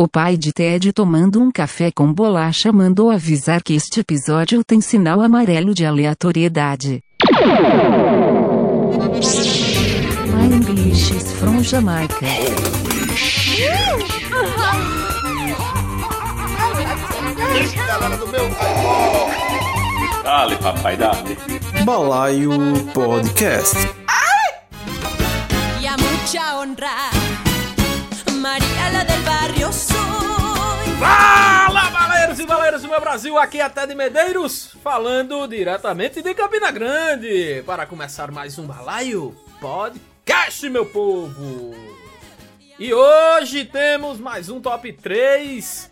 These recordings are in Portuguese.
O pai de Ted tomando um café com bolacha mandou avisar que este episódio tem sinal amarelo de aleatoriedade. My English is from Jamaica. galera do meu. Dale, papai, dale. Balaio Podcast. y a mucha honra. María la barrio soy. Fala, baleiros e baleiros do meu Brasil, aqui é Ted Medeiros, falando diretamente de Campina Grande, para começar mais um Balaio Podcast, meu povo. E hoje temos mais um Top 3.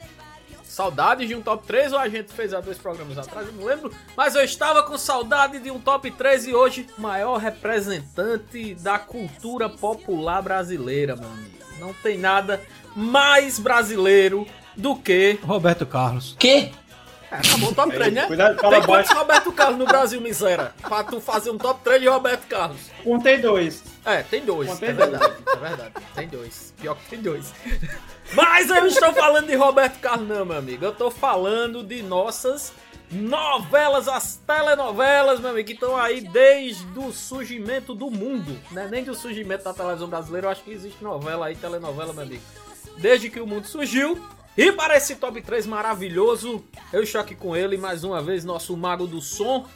Saudades de um Top 3 ou a gente fez há dois programas atrás, eu não lembro. Mas eu estava com saudade de um Top 3 e hoje, maior representante da cultura popular brasileira, meu amigo. Não tem nada mais brasileiro do que Roberto Carlos. é, acabou o top 3, né? Cuidado, fala Tem quantos. Roberto Carlos no Brasil, miséria? Pra tu fazer um top 3 de Roberto Carlos. Contei dois. É, tem dois. Contei é dois. verdade, é verdade. Tem dois. Pior que tem dois. Mas eu não estou falando de Roberto Carlos, não, meu amigo. Eu tô falando de nossas novelas, as telenovelas, meu amigo, que estão aí desde o surgimento do mundo, né? Nem do surgimento da televisão brasileira, eu acho que existe novela aí, telenovela, meu amigo. Desde que o mundo surgiu. E para esse top 3 maravilhoso, eu estou aqui com ele mais uma vez, nosso mago do som,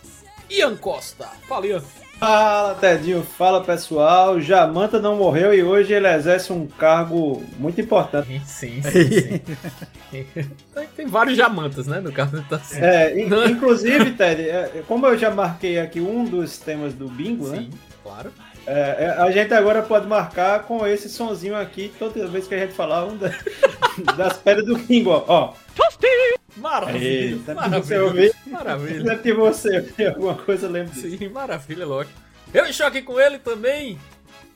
Ian Costa. Fala, Ian. Fala, Tedinho. Fala, pessoal. Jamanta não morreu e hoje ele exerce um cargo muito importante. Sim, sim, sim. tem, tem vários jamantas, né, no caso. Então, assim, É, in- inclusive, Ted, é, como eu já marquei aqui um dos temas do bingo, né? sim, claro. É, é, a gente agora pode marcar com esse sonzinho aqui toda vez que a gente falar um da- das pedras do bingo, ó. ó. Maravilha, Eita, você maravilha, ouviu? maravilha. Que você ouvir alguma coisa, lembre disso. Sim, maravilha, lógico. Eu estou aqui com ele também,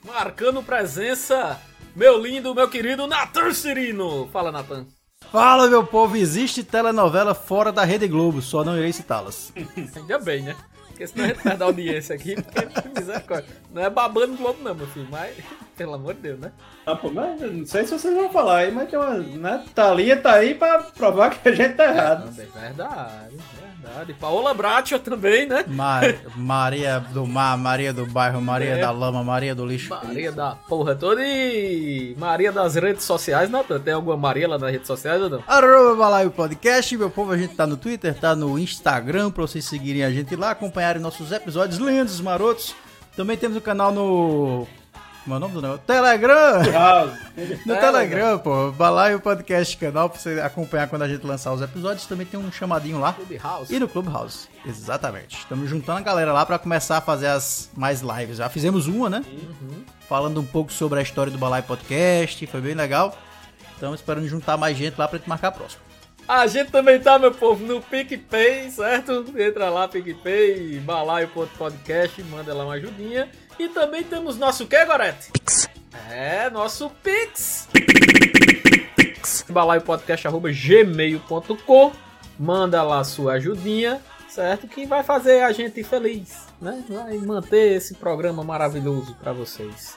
marcando presença, meu lindo, meu querido Natan Cirino. Fala, Natan. Fala, meu povo, existe telenovela fora da Rede Globo, só não irei citá-las. Ainda bem, né? Porque senão a gente perde a audiência aqui, porque misericórdia. Não é babando Globo não, meu filho, mas pelo amor de Deus, né? Ah, pô, mas não sei se vocês vão falar aí, mas tem uma, né? Thalia tá aí pra provar que a gente tá errado. Também, verdade, verdade. Paola Bracho também, né? Ma- Maria do Mar, Maria do Bairro, Maria É. da Lama, Maria do Lixo. Maria da porra toda e Maria das redes sociais, Natan. Tem alguma Maria lá nas redes sociais ou não? Arroba Balaio Podcast, meu povo, a gente tá no Twitter, tá no Instagram, pra vocês seguirem a gente lá, acompanharem nossos episódios lindos, marotos. Também temos o canal no... Como é o nome do negócio? Telegram! No Telegram. Pô. Balaio Podcast canal pra você acompanhar quando a gente lançar os episódios. Também tem um chamadinho lá. Clubhouse. E no Clubhouse. Exatamente. Estamos juntando a galera lá pra começar a fazer as mais lives. Já fizemos uma, né? Falando um pouco sobre a história do Balaio Podcast. Foi bem legal. Estamos esperando juntar mais gente lá pra gente marcar a próxima. A gente também tá, meu povo, no PicPay, certo? Entra lá, PicPay, balaio.podcast, manda lá uma ajudinha. E também temos nosso que, Gorete? Pix. É, nosso Pix. balaiopodcast.gmail.com Manda lá a sua ajudinha, certo? Que vai fazer a gente feliz, né? Vai manter esse programa maravilhoso pra vocês.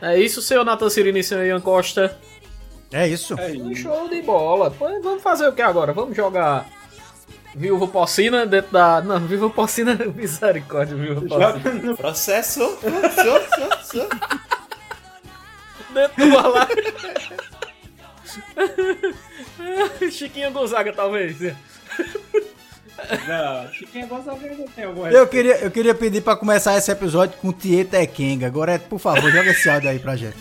É isso, senhor Nathan Cirino e senhor Ian Costa. É isso. É isso. Show de bola. Vamos fazer o que agora? Vamos jogar Viúva Porcina dentro da. Não, Viúva Porcina, misericórdia, Viúva Porcina. No- Processo. Dentro do balaio. Chiquinha Gonzaga, talvez. Não, Chiquinha Gonçalves ainda tem alguma Eu queria, eu queria pedir pra começar esse episódio com Tieta Ekenga. Agora, por favor, joga esse áudio aí pra gente.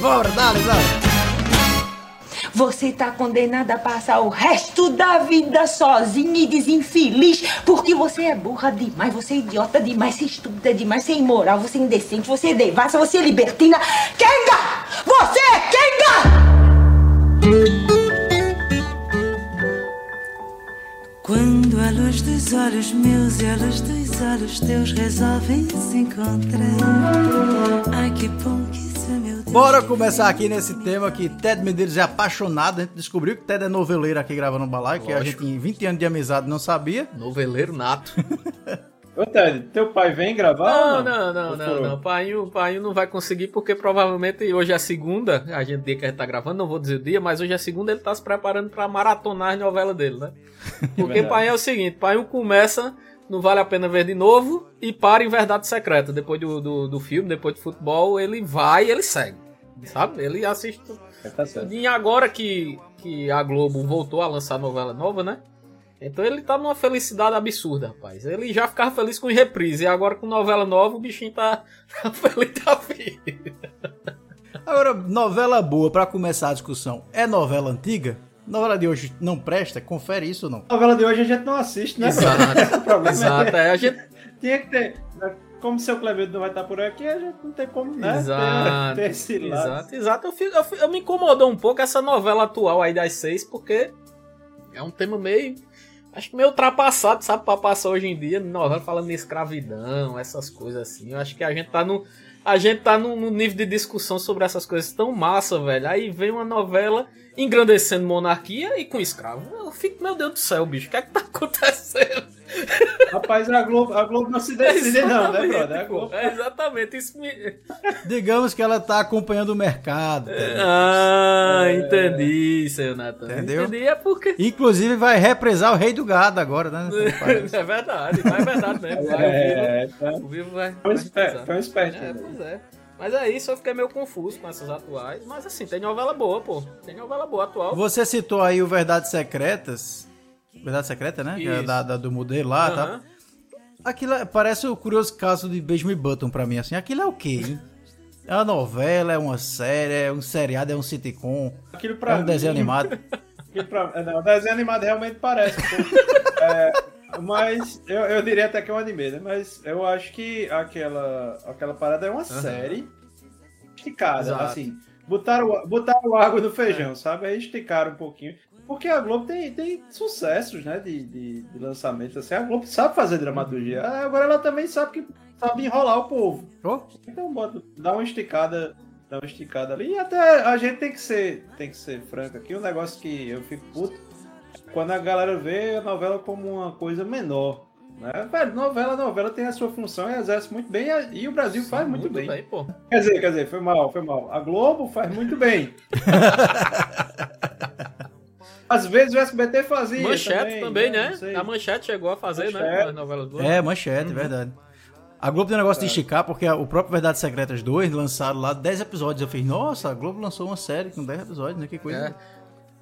Bora, dá, dá. Você tá condenada a passar o resto da vida sozinha e desinfeliz porque você é burra demais, você é idiota demais, você estuda demais, você é imoral, você é indecente, você é devassa, você é libertina. Kenga! Você é Kenga! Quando a luz dos olhos meus e a luz dos olhos teus resolvem se encontrar. Ai que bom que Bora começar aqui nesse tema que Ted Medeiros é apaixonado. A gente descobriu que Ted é noveleiro aqui gravando o balaio, que a gente em 20 anos de amizade não sabia. Noveleiro nato. Ô, Ted, teu pai vem gravar? Não, ou não, não, Ou não, furou? não. Painho, painho não vai conseguir porque provavelmente hoje é segunda, a gente dia que a gente tá gravando, não vou dizer o dia, mas hoje é segunda, ele tá se preparando pra maratonar as novelas dele, né? Porque Verdade. Painho é o seguinte, Painho começa, não vale a pena ver de novo, e para em Verdade Secreta. Depois do, do, do filme, depois do futebol, ele vai e ele segue. Sabe? Ele assiste tudo. Tá. E agora que, que a Globo voltou a lançar novela nova, né? Então ele tá numa felicidade absurda, rapaz. Ele já ficava feliz com reprise. E agora com novela nova, o bichinho tá, tá feliz da vida. Agora, novela boa, pra começar a discussão, é novela antiga? Novela de hoje não presta? Confere isso ou não? Novela de hoje a gente não assiste, né? Exato. O problema Exato. É, a gente. Tinha que ter. Como o seu Clevedo não vai estar por aqui, a gente não tem como, né? Exato. Ter, ter esse lado. Exato, exato. Eu, fico- eu, fico- eu me incomodou um pouco essa novela atual aí das seis, porque é um tema meio. Acho que meio ultrapassado, sabe, pra passar hoje em dia, novela falando em escravidão, essas coisas assim. Eu acho que a gente tá no. A gente tá num nível de discussão sobre essas coisas tão massa, velho. Aí vem uma novela engrandecendo monarquia e com escravo. Eu fico, meu Deus do céu, bicho, o que é que tá acontecendo? Rapaz, a Globo, a Globo não se decide, não, né, Exatamente, brother? Globo- É exatamente, isso me. Digamos que ela tá acompanhando o mercado. entendeu? Ah, entendi, seu Natan. Entendeu? Entendi, é porque. Inclusive vai represar o Rei do Gado agora, né? É verdade, mas é verdade mesmo. Vai, É, tá. o vivo, o vivo vai. Foi um esperto, precisar. foi um esperto. É, pois é. Mas é isso, eu fiquei meio confuso com essas atuais. Mas assim, tem novela boa, pô. Tem novela boa atual. Você citou aí o Verdades Secretas. Verdade Secreta, né? Que é da, da- do modelo lá, tá? Aham. Aquilo é- parece o curioso caso de Benjamin Button pra mim, assim. Aquilo é o quê, hein? É uma novela, é uma série, é um seriado, é um sitcom, Aquilo é pra um desenho mim- animado. aquilo pra- é, Não, desenho animado realmente parece. um. É, mas eu, eu diria até que é um anime, né? Mas eu acho que aquela, aquela parada é uma série esticada, Exato. assim. Botaram, botaram água no feijão, sabe? Aí esticaram um pouquinho. Porque a Globo tem, tem sucessos, né? De, de, de lançamento. Assim, a Globo sabe fazer dramaturgia. Ah, Agora ela também sabe que sabe enrolar o povo. Oh, Então bota, dá uma esticada, dá uma esticada ali. E até a gente tem que ser, tem que ser franco aqui. Um negócio que eu fico puto é quando a galera vê a novela como uma coisa menor. Né? Velho, novela, novela tem a sua função e exerce muito bem e o Brasil faz muito, bem. pô. Quer dizer, quer dizer, foi mal, foi mal. A Globo faz muito bem. Às vezes o SBT fazia. Manchete também, né? Não sei. A Manchete chegou a fazer, né? Manchete. As novelas boas. é, manchete, verdade. A Globo tem um negócio de esticar, porque o próprio Verdades Secretas 2 lançaram lá 10 episódios. Eu fiz, nossa, a Globo lançou uma série com 10 episódios, né? Que coisa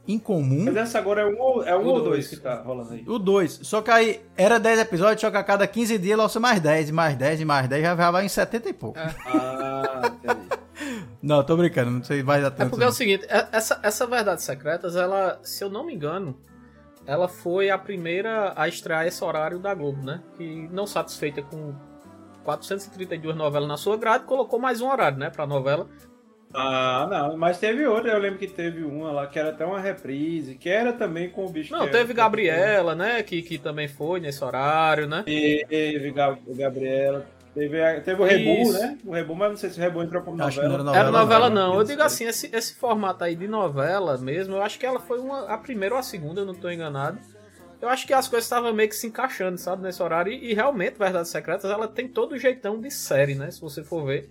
incomum. Mas essa agora é um, ou- é um O ou dois. dois que tá rolando aí. O 2. Só que aí era 10 episódios, só que a cada 15 dias lança mais 10, e mais 10, e mais 10, já vai em 70 e pouco. Ah, entendi. Não, tô brincando, não sei, vai dar É tanto. porque é o seguinte, é- essa, essa Verdades Secretas, ela, se eu não me engano, ela foi a primeira a estrear esse horário da Globo, né? Que não satisfeita com 432 novelas na sua grade, colocou mais um horário, né, pra novela. Ah, não, mas teve outra, eu lembro que teve uma lá que era até uma reprise, que era também com o bicho Não, que teve era- Gabriela, né, que, que também foi nesse horário, né? Teve Gabriela, teve, a- teve o Rebu, né? O Rebu, mas não sei se o Rebu entrou como Acho que não novela. era Era novela não. não, eu digo assim, esse, esse formato aí de novela mesmo, eu acho que ela foi uma, a primeira ou a segunda, eu não tô enganado. Eu acho que as coisas estavam meio que se encaixando, sabe, nesse horário. E, e realmente, Verdades Secretas, ela tem todo o jeitão de série, né? Se você for ver.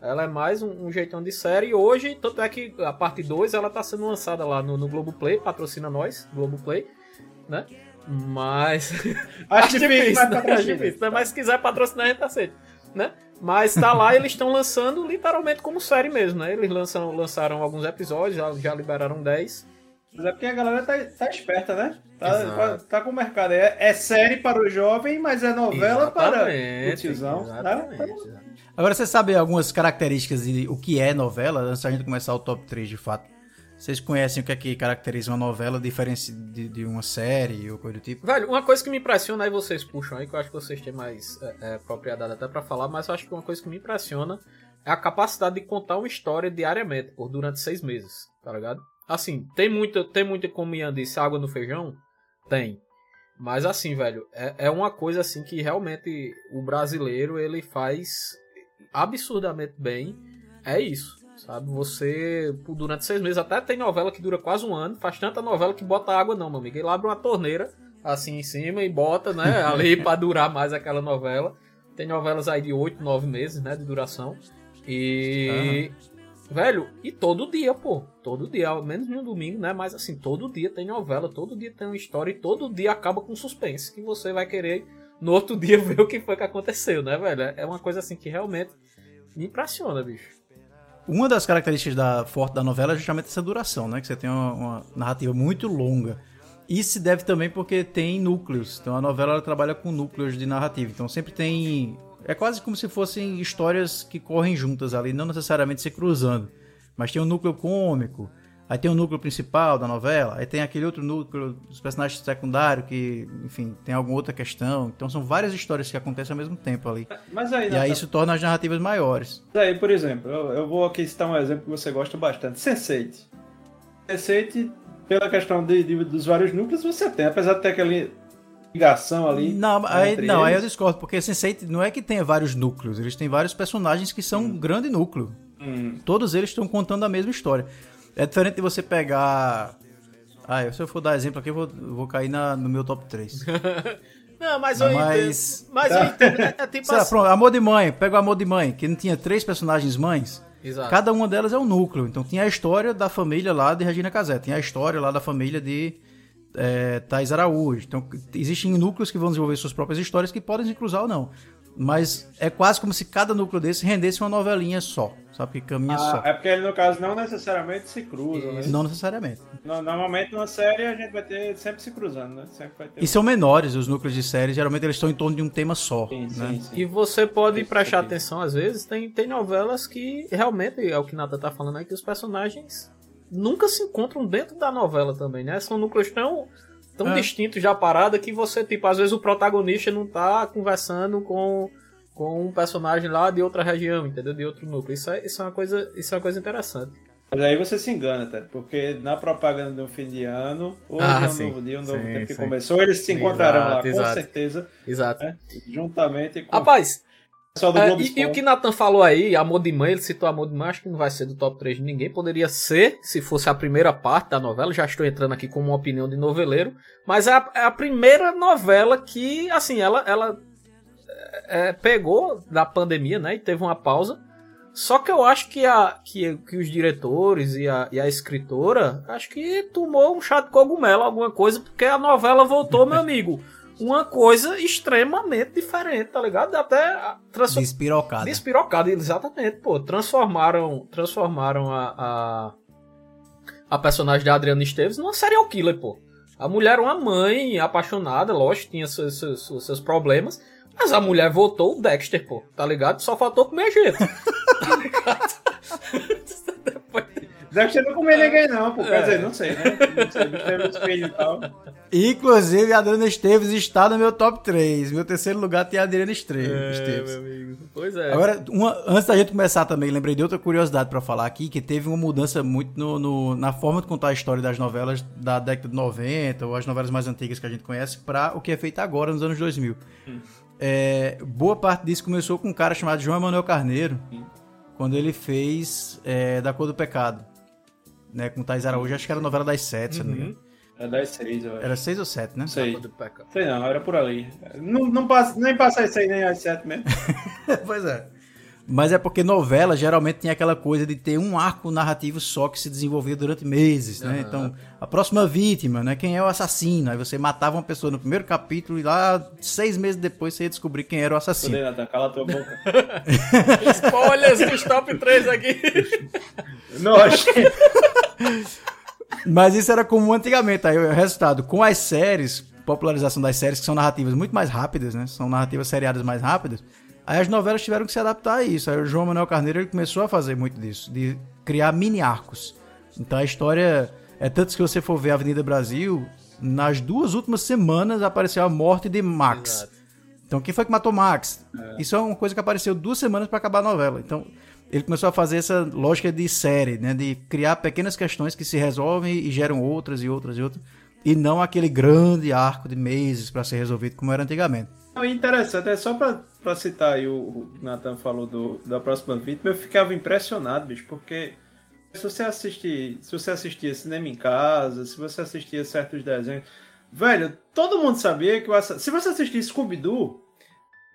Ela é mais um, um jeitão de série. E hoje, tanto é que a parte 2 ela tá sendo lançada lá no, no Globoplay, patrocina nós, Globoplay, né? Mas. Acho difícil, mas né? Acho difícil, né? Mas se quiser patrocinar, a gente aceita, né? Mas tá lá, eles estão lançando literalmente como série mesmo, né? Eles lançam, lançaram alguns episódios, já, já liberaram 10. Mas é porque a galera tá, tá esperta, né? Tá, Exato. tá com o mercado. É, é série para o jovem, mas é novela para o Exatamente, tiozão. Né? Agora você sabe algumas características de o que é novela, antes da gente começar o top 3 de fato. Vocês conhecem o que é que caracteriza uma novela diferente de, de uma série ou coisa do tipo? Velho, uma coisa que me impressiona, aí vocês puxam aí, que eu acho que vocês têm mais é, é, propriedade até pra falar, mas eu acho que uma coisa que me impressiona é a capacidade de contar uma história diariamente, por durante seis meses, tá ligado? Assim, tem muita, tem muita, como Ian disse, água no feijão? Tem. Mas assim, velho, é, é uma coisa assim que realmente o brasileiro, ele faz absurdamente bem. É isso, sabe? Você, por- durante seis meses, até tem novela que dura quase um ano, faz tanta novela que bota água não, meu amigo. Ele abre uma torneira, assim em cima e bota, né, ali pra durar mais aquela novela. Tem novelas aí de 8, 9 meses, né, de duração. E. Velho, e todo dia, pô. Todo dia, ao menos no domingo, né? Mas assim, todo dia tem novela, todo dia tem uma história e todo dia acaba com suspense. Que você vai querer no outro dia ver o que foi que aconteceu, né, velho? É uma coisa assim que realmente me impressiona, bicho. Uma das características da, forte da novela é justamente essa duração, né? Que você tem uma, uma narrativa muito longa. Isso se deve também porque tem núcleos. Então a novela ela trabalha com núcleos de narrativa. Então sempre tem. É quase como se fossem histórias que correm juntas ali, não necessariamente se cruzando. Mas tem um núcleo cômico, aí tem o núcleo principal da novela, aí tem aquele outro núcleo dos personagens secundários que, enfim, tem alguma outra questão. Então são várias histórias que acontecem ao mesmo tempo ali. Mas aí, E aí isso torna as narrativas maiores. Mas aí, por exemplo, eu, eu vou aqui citar um exemplo que você gosta bastante. Sense8. Sense8, pela questão de, de- dos vários núcleos, você tem. Apesar de ter aquela ligação ali. Não, aí, não aí eu discordo, porque Sense8 não é que tenha vários núcleos, eles têm vários personagens que são um grande núcleo. Hum. Todos eles estão contando a mesma história. É diferente de você pegar. Ah, se eu for dar exemplo aqui, eu vou, eu vou cair na- no meu top 3. Não, mas eu Mas- entendo. Mas eu entendo. É, é tipo Sei assim. pronto, Amor de Mãe, pega o Amor de Mãe, que não tinha três personagens mães. Exato. Cada uma delas é um núcleo. Então tinha a história da família lá de Regina Casé, tinha a história lá da família de é, Thais Araújo. Então existem núcleos que vão desenvolver suas próprias histórias que podem se cruzar ou não. Mas é quase como se cada núcleo desse rendesse uma novelinha só, sabe? Que caminha Ah, só. é porque no caso não necessariamente se cruzam, né? Não necessariamente. No- Normalmente numa série a gente vai ter sempre se cruzando, né? Sempre vai ter. E são menores os núcleos de séries, geralmente eles estão em torno de um tema só. Sim, sim, né? sim. E você pode Isso prestar atenção, às vezes, tem, tem novelas que realmente, é o que Nata tá falando aí, que os personagens nunca se encontram dentro da novela também, né? São núcleos tão, tão É. distintos já parada que você, tipo, às vezes o protagonista não tá conversando com, com um personagem lá de outra região, entendeu? De outro núcleo. Isso é, isso é, uma, coisa, isso é uma coisa interessante. Mas aí você se engana, tá? Porque na propaganda do fim de ano, hoje Ah, um sim. novo dia, um novo Sim, tempo que sim. começou, eles se encontrarão lá, Exato, com exato. certeza, Exato. né? Juntamente com Rapaz, pessoal do É, Globo e, e o que Nathan falou aí, Amor de Mãe, ele citou Amor de Mãe, acho que não vai ser do top 3 de ninguém. Poderia ser, se fosse a primeira parte da novela. Já estou entrando aqui com uma opinião de noveleiro. Mas é a, é a primeira novela que, assim, ela, ela é, pegou da pandemia, né? E teve uma pausa. Só que eu acho que, a, que, que os diretores e a, e a escritora, acho que tomou um chá de cogumelo, alguma coisa, porque a novela voltou, meu amigo. Uma coisa extremamente diferente, tá ligado? Até a- transfor- Despirocada. Despirocado, exatamente, pô. Transformaram, transformaram a, a, a personagem da Adriana Esteves numa serial killer, pô. A mulher era uma mãe apaixonada, lógico, tinha seus, seus, seus- problemas. Mas a mulher votou o Dexter, pô. Tá ligado? Só faltou comer gente. tá ligado? Deve ser não comer ninguém, não, pô. É. Quer dizer, não sei, né? Não sei, não teve espelho e tal. Inclusive, a Adriana Esteves está no meu top 3. Meu terceiro lugar tem a Adriana Estre- É, Esteves. meu amigo. Pois é. Agora, uma- antes da gente começar também, lembrei de outra curiosidade pra falar aqui, que teve uma mudança muito no, no- na forma de contar a história das novelas da década de 90, ou as novelas mais antigas que a gente conhece, pra o que é feito agora, nos anos 2000. É, boa parte disso começou com um cara chamado João Emanuel Carneiro, quando ele fez é, Da Cor do Pecado. Né, com Thais Araújo, acho que era a novela das sete, se eu não me engano. É das seis, eu acho. Era seis ou sete, né? Sei. Sei não, era por ali. Não, não passa, nem passa isso aí nem às sete mesmo. pois é. Mas é porque novela geralmente tem aquela coisa de ter um arco narrativo só que se desenvolvia durante meses, né? Então, a próxima vítima, né? Quem é o assassino? Aí você matava uma pessoa no primeiro capítulo e lá, seis meses depois, você ia descobrir quem era o assassino. Poder, Natan, cala tua boca. Spoilers dos top 3 aqui. Nossa, Mas isso era comum antigamente. Aí o resultado, com as séries, popularização das séries, que são narrativas muito mais rápidas, né? São narrativas seriadas mais rápidas. Aí as novelas tiveram que se adaptar a isso. Aí o João Manuel Carneiro ele começou a fazer muito disso, de criar mini arcos. Então a história é tanto que você for ver Avenida Brasil, nas duas últimas semanas apareceu a morte de Max. Exato. Então, quem foi que matou Max? Isso é uma coisa que apareceu duas semanas para acabar a novela. Então, ele começou a fazer essa lógica de série, né? De criar pequenas questões que se resolvem e geram outras e outras e outras. E não aquele grande arco de meses para ser resolvido como era antigamente. E interessante, é só pra, pra citar aí o, o Nathan falou do, da próxima vítima, eu ficava impressionado, bicho, porque se você assistir, se você assistia cinema em casa, se você assistia certos desenhos, Velho, todo mundo sabia que o assassino. Se você assistir Scooby-Doo,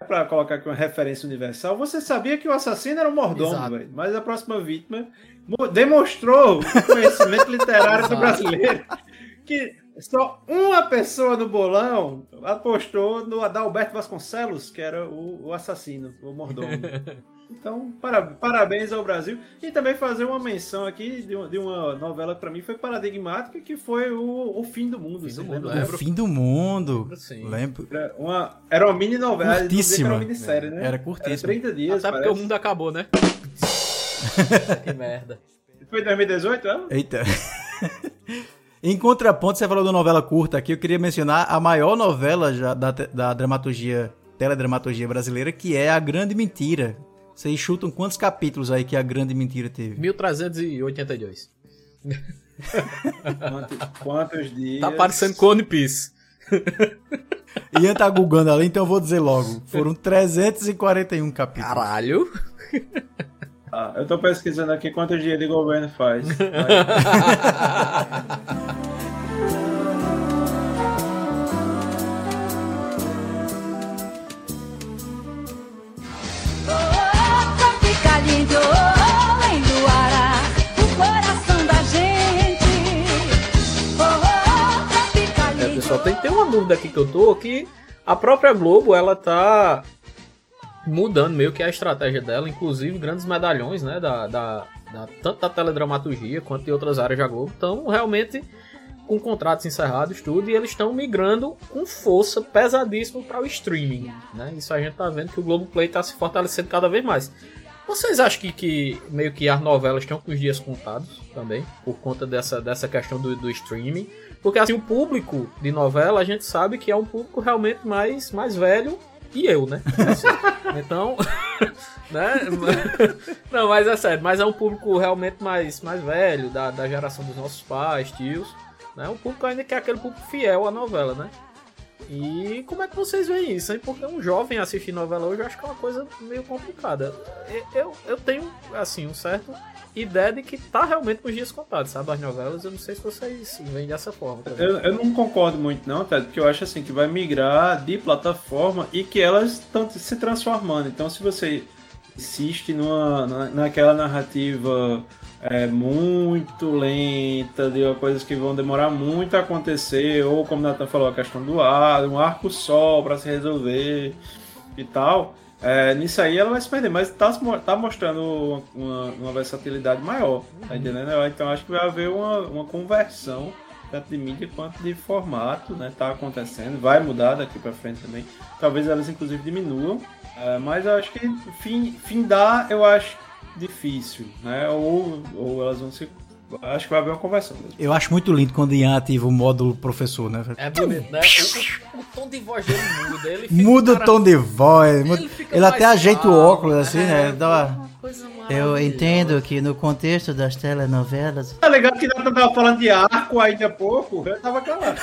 pra colocar aqui uma referência universal, você sabia que o assassino era o mordomo, velho. Mas a próxima vítima mo- demonstrou o conhecimento literário do brasileiro que só uma pessoa no bolão apostou no Adalberto Vasconcelos, que era o, o assassino, o mordomo. Então, para- parabéns ao Brasil. E também fazer uma menção aqui de uma, de uma novela que pra mim foi paradigmática, que foi o, o Fim do Mundo. Fim do Mundo? O lembro. fim do mundo. Sim. Lembro. Era uma, era uma mini novela, que era Curtíssima. uma minissérie, né? Era curtíssima. 30 dias, Até porque parece. o mundo acabou, né? que merda. Foi em 2018, ela? Eita. em contraponto, você falou da novela curta aqui, eu queria mencionar a maior novela já da, da dramaturgia, teledramaturgia brasileira, que é A Grande Mentira. Vocês chutam quantos capítulos aí que A Grande Mentira teve? 1382. Quantos, quantos dias? Tá parecendo com One Piece. Ian tá googando ali, então eu vou dizer logo. Foram 341 capítulos. Caralho. Ah, eu tô pesquisando aqui quantos dias de governo faz. Vai. Pra ficar lindo, enluarar o coração da gente. Pra ficar É, lindo. pessoal, tem, tem uma dúvida aqui que eu tô, que a própria Globo, ela tá mudando meio que a estratégia dela, inclusive grandes medalhões, né, da, da, da- tanto da teledramaturgia quanto de outras áreas da Globo, estão realmente com contratos encerrados, tudo, e eles estão migrando com força pesadíssimo para o streaming, né, isso a gente tá vendo que o Globoplay tá se fortalecendo cada vez mais. Vocês acham que, que meio que as novelas estão com os dias contados também, por conta dessa, dessa questão do, do streaming? Porque assim, o público de novela, a gente sabe que é um público realmente mais, mais velho e eu, né? Assim, então, né? Não, mas é sério, mas é um público realmente mais, mais velho, da, da geração dos nossos pais, tios, né? Um público ainda que é aquele público fiel à novela, né? E como é que vocês veem isso, hein? Porque um jovem assistir novela hoje eu acho que é uma coisa meio complicada. Eu, eu tenho, assim, um certo ideia de que tá realmente com os dias contados, sabe? As novelas, eu não sei se vocês veem dessa forma. também. Eu, eu não concordo muito, não, Ted, porque eu acho assim que vai migrar de plataforma e que elas estão se transformando. Então, se você insiste numa, na, naquela narrativa é, muito lenta, de coisas que vão demorar muito a acontecer, ou como o Nathan falou, a questão do ar, um arco só para se resolver e tal. É, nisso aí ela vai se perder, mas tá, tá mostrando uma, uma versatilidade maior, tá entendendo? Então acho que vai haver uma, uma conversão tanto de mídia quanto de formato, né? Tá acontecendo, vai mudar daqui para frente também. Talvez elas inclusive diminuam, é, mas eu acho que fim, findar eu acho difícil, né? Ou, ou elas vão se. Acho que vai haver uma conversão. mesmo. Eu acho muito lindo quando o Ian ativa o módulo professor, né? É bonito, né? O, o- o tom de voz dele muda. Ele fica Muda o cara- tom de voz, Ele ele até ajeita o calmo, óculos assim, é, né? Dá uma- Eu entendo que no contexto das telenovelas. Tá ligado que Nathan tava falando de arco ainda há pouco? Eu tava calado.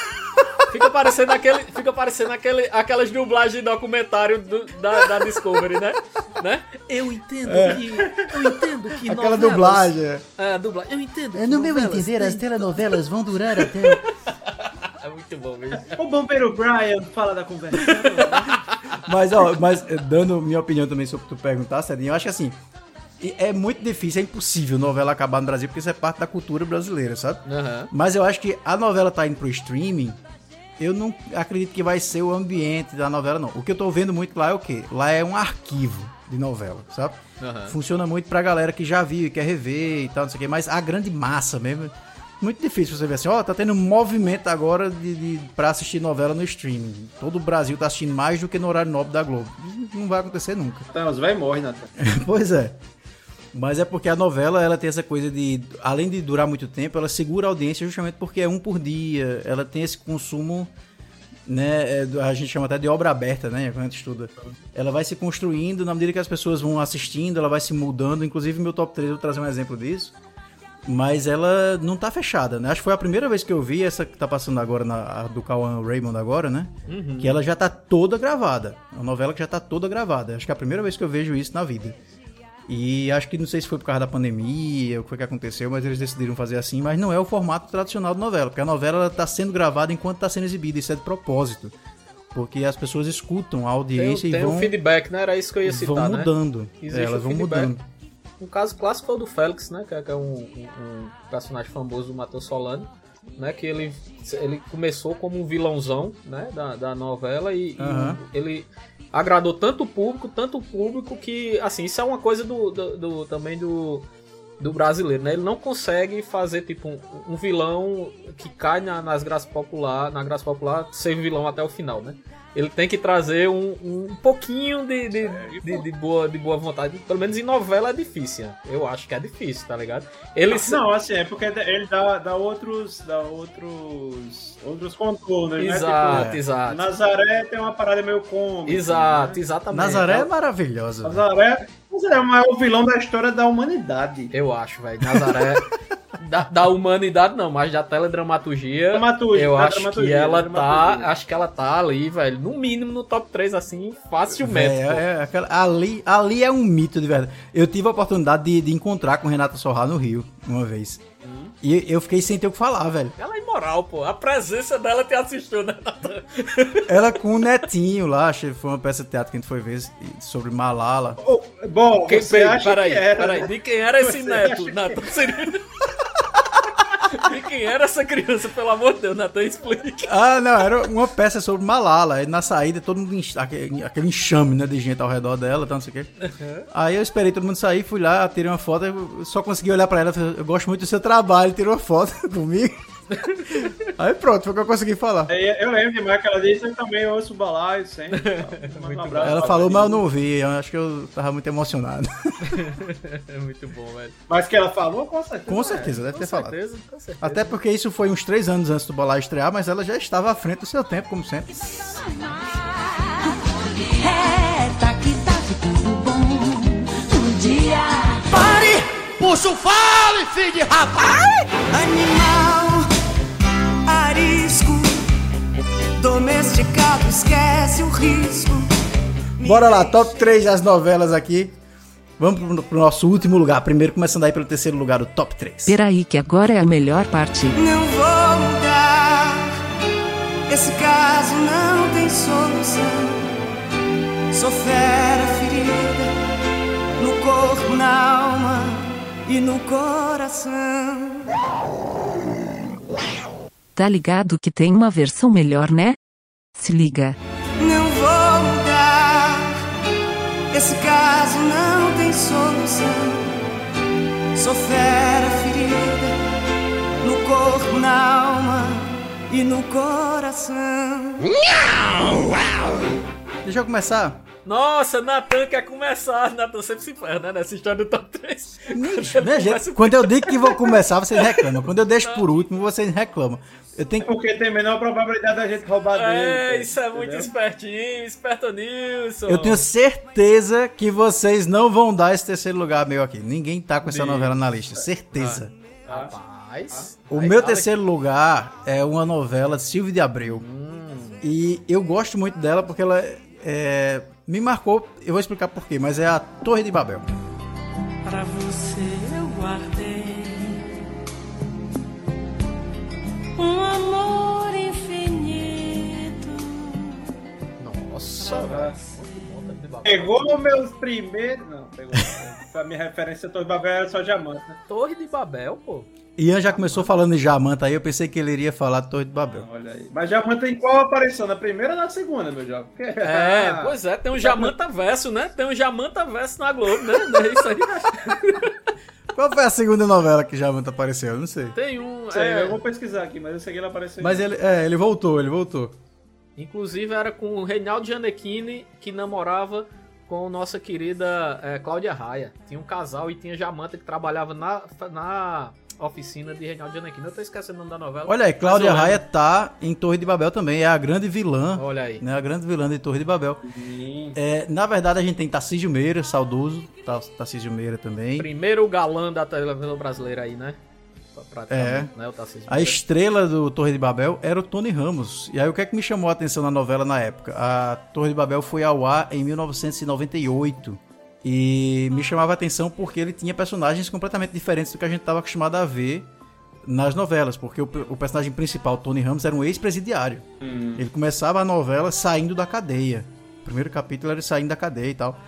Fica parecendo aquele, fica parecendo aquele, aquelas dublagens de documentário do- da, da Discovery, né? né? Eu entendo que, eu entendo que Aquela novelas- dublagem. é. É, dublagem. Eu entendo. É, No meu entender, as têm- telenovelas vão durar até. É muito bom mesmo. O bombeiro Brian fala da conversa. Mas, ó, mas eh, dando minha opinião também sobre o que tu perguntar, Cedinho, eu acho que assim, é muito difícil, é impossível novela acabar no Brasil, porque isso é parte da cultura brasileira, sabe? Aham. Mas eu acho que a novela tá indo pro streaming, eu não acredito que vai ser o ambiente da novela, não. O que eu tô vendo muito lá é o quê? Lá é um arquivo de novela, sabe? Aham. Funciona muito pra galera que já viu e quer rever e tal, não sei o quê, mas a grande massa mesmo. Muito difícil você ver assim, ó, tá tendo um movimento agora de, de, pra assistir novela no streaming. Todo o Brasil tá assistindo mais do que no horário nobre da Globo. Não vai acontecer nunca. Então, os velhos morrem, Nathan. pois é. Mas é porque a novela, ela tem essa coisa de, além de durar muito tempo, ela segura a audiência justamente porque é um por dia. Ela tem esse consumo, né, é, a gente chama até de obra aberta, né, quando a gente estuda. Ela vai se construindo na medida que as pessoas vão assistindo, ela vai se mudando. Inclusive, meu top 3, eu vou trazer um exemplo disso. Mas ela não tá fechada, né? Acho que foi a primeira vez que eu vi essa que tá passando agora, na, a do Cauã Raymond agora, né? Que ela já tá toda gravada. É uma novela que já tá toda gravada. Acho que é a primeira vez que eu vejo isso na vida. E acho que não sei se foi por causa da pandemia, o que foi que aconteceu, mas eles decidiram fazer assim, mas não é o formato tradicional de novela, porque a novela está sendo gravada enquanto está sendo exibida, isso é de propósito. Porque as pessoas escutam a Tem, audiência tem e vão, um feedback, né? Era isso que eu ia citar, vão né? mudando. Existe É, elas o vão feedback. mudando. Um caso clássico foi o do Félix, né? Que é, é um, um- um personagem famoso do Matheus Solano, né? Que ele, ele começou como um vilãozão, né? Da, da novela e, e Aham. ele agradou tanto o público, tanto o público que, assim, isso é uma coisa do, do- do- também do, do brasileiro, né? Ele não consegue fazer, tipo, um, um vilão que cai na, nas graças popular, na graça popular, ser vilão até o final, né? Ele tem que trazer um, um pouquinho de, de, de, de boa, de boa vontade. Pelo menos em novela é difícil. né? Eu acho que é difícil, tá ligado? Ele se- Não, assim, é porque ele dá, dá outros. dá outros. outros contornos, né? Exato, Tipo, exato. Nazaré tem uma parada meio cômica. Exato, né? exatamente. Nazaré é Eu- maravilhosa. Nazaré, Nazaré é o maior vilão da história da humanidade. Eu acho, velho. Nazaré. da, da humanidade não, mas da teledramaturgia. Dramaturgia, eu da acho que dramaturgia, ela da tá. Acho que ela tá ali, velho. No mínimo no top 3, assim, facilmente. Véi, pô. é, é aquela- ali, ali é um mito de verdade. Eu tive a oportunidade de, de encontrar com Renata Sorra no Rio, uma vez. E eu fiquei sem ter o que falar, velho. Ela é imoral, pô. A presença dela te assistiu, né, Natan? Ela com o Netinho lá, acho que foi uma peça de teatro que a gente foi ver sobre Malala. Oh, bom, Quem, você peraí, acha peraí, que era, peraí. né? De quem era esse Você neto, Natan? Seria- Quem era essa criança, pelo amor de Deus, Natan, explique. Ah, não, era uma peça sobre Malala. Na saída, todo mundo, aquele, aquele enxame, né, de gente ao redor dela, tal, não sei o quê. Aí eu esperei todo mundo sair, fui lá, tirei uma foto, só consegui olhar pra ela, eu gosto muito do seu trabalho, tirou uma foto comigo. Aí pronto, foi o que eu consegui falar. É, Eu lembro demais que ela disse, eu também ouço o balaio sempre. Um abraço Ela falou, mas eu não ouvi, eu acho que eu tava muito emocionado. É muito bom, velho. Mas que ela falou, com certeza. Com certeza, deve Com ter falado. certeza, com certeza. Até porque isso foi uns três anos antes do Bolar estrear, mas ela já estava à frente do seu tempo, como sempre. É, tá que tá ficando bom. Um dia. Pare! Puxa o fale, filho de rapaz! Animal, domesticado, esquece o risco. Bora lá, top 3 das novelas aqui. Vamos pro, pro nosso último lugar. Primeiro, começando aí pelo terceiro lugar, o top 3. Peraí que agora é a melhor parte. Não vou mudar, esse caso não tem solução. Sou fera ferida, no corpo, na alma e no coração. Tá ligado que tem uma versão melhor, né? Se liga. Não vou mudar. Esse caso não tem solução. Sou fera ferida no corpo, na alma e no coração. Deixa eu começar. Nossa, Natan quer começar. Natan sempre se ferra, né? Nessa história do top 3. Né, gente? Quando eu digo que vou começar, vocês reclamam. Quando eu deixo por último, vocês reclamam. Eu tenho que... Porque tem menor probabilidade da gente roubar dele. É, isso é muito entendeu? espertinho, esperto Nilson. Eu tenho certeza que vocês não vão dar esse terceiro lugar meu aqui. Ninguém tá com essa novela na lista. Certeza. Rapaz. O meu terceiro lugar é uma novela de Silvio de Abreu. E eu gosto muito dela porque ela é, me marcou. Eu vou explicar por quê, mas é a Torre de Babel. Pra você eu guardei um amor infinito. Nossa, velho. Pegou o meu primeiro. Não, pegou. a minha referência Torre de Babel era só diamante. Né? Torre de Babel, pô. Ian já começou falando em Jamanta aí, eu pensei que ele iria falar Torre de Babel. Olha aí. Mas diamante em qual aparição? Na primeira ou na segunda, meu jovem? É, pois é, tem um Jamanta Verso, né? Tem um Jamanta Verso na Globo, né? Não é isso aí? Qual foi a segunda novela que Jamanta apareceu? Eu não sei. Tem um. Sei, é, eu vou pesquisar aqui, mas eu sei que ele apareceu. Mas ele, é, ele voltou, ele voltou. Inclusive era com o Reinaldo Gianecchini que namorava com nossa querida é, Cláudia Raia. Tinha um casal e tinha Jamanta que trabalhava na, na oficina de Reinaldo Gianecchini. Eu tô esquecendo o nome da novela. Olha aí, Cláudia Raia tá em Torre de Babel também, é a grande vilã. Olha aí. Né, a grande vilã de Torre de Babel. É, na verdade, a gente tem Tarcísio Meira, saudoso. Tar- Tarcísio Meira também. Primeiro galã da televisão brasileira aí, né? Praticamente, né? A estrela do Torre de Babel era o Tony Ramos. E aí o que é que me chamou a atenção na novela na época? A Torre de Babel foi ao ar em 1998. E me chamava a atenção porque ele tinha personagens completamente diferentes do que a gente estava acostumado a ver nas novelas, porque o, o personagem principal, Tony Ramos, era um ex-presidiário. Ele começava a novela saindo da cadeia. O primeiro capítulo era ele saindo da cadeia e tal.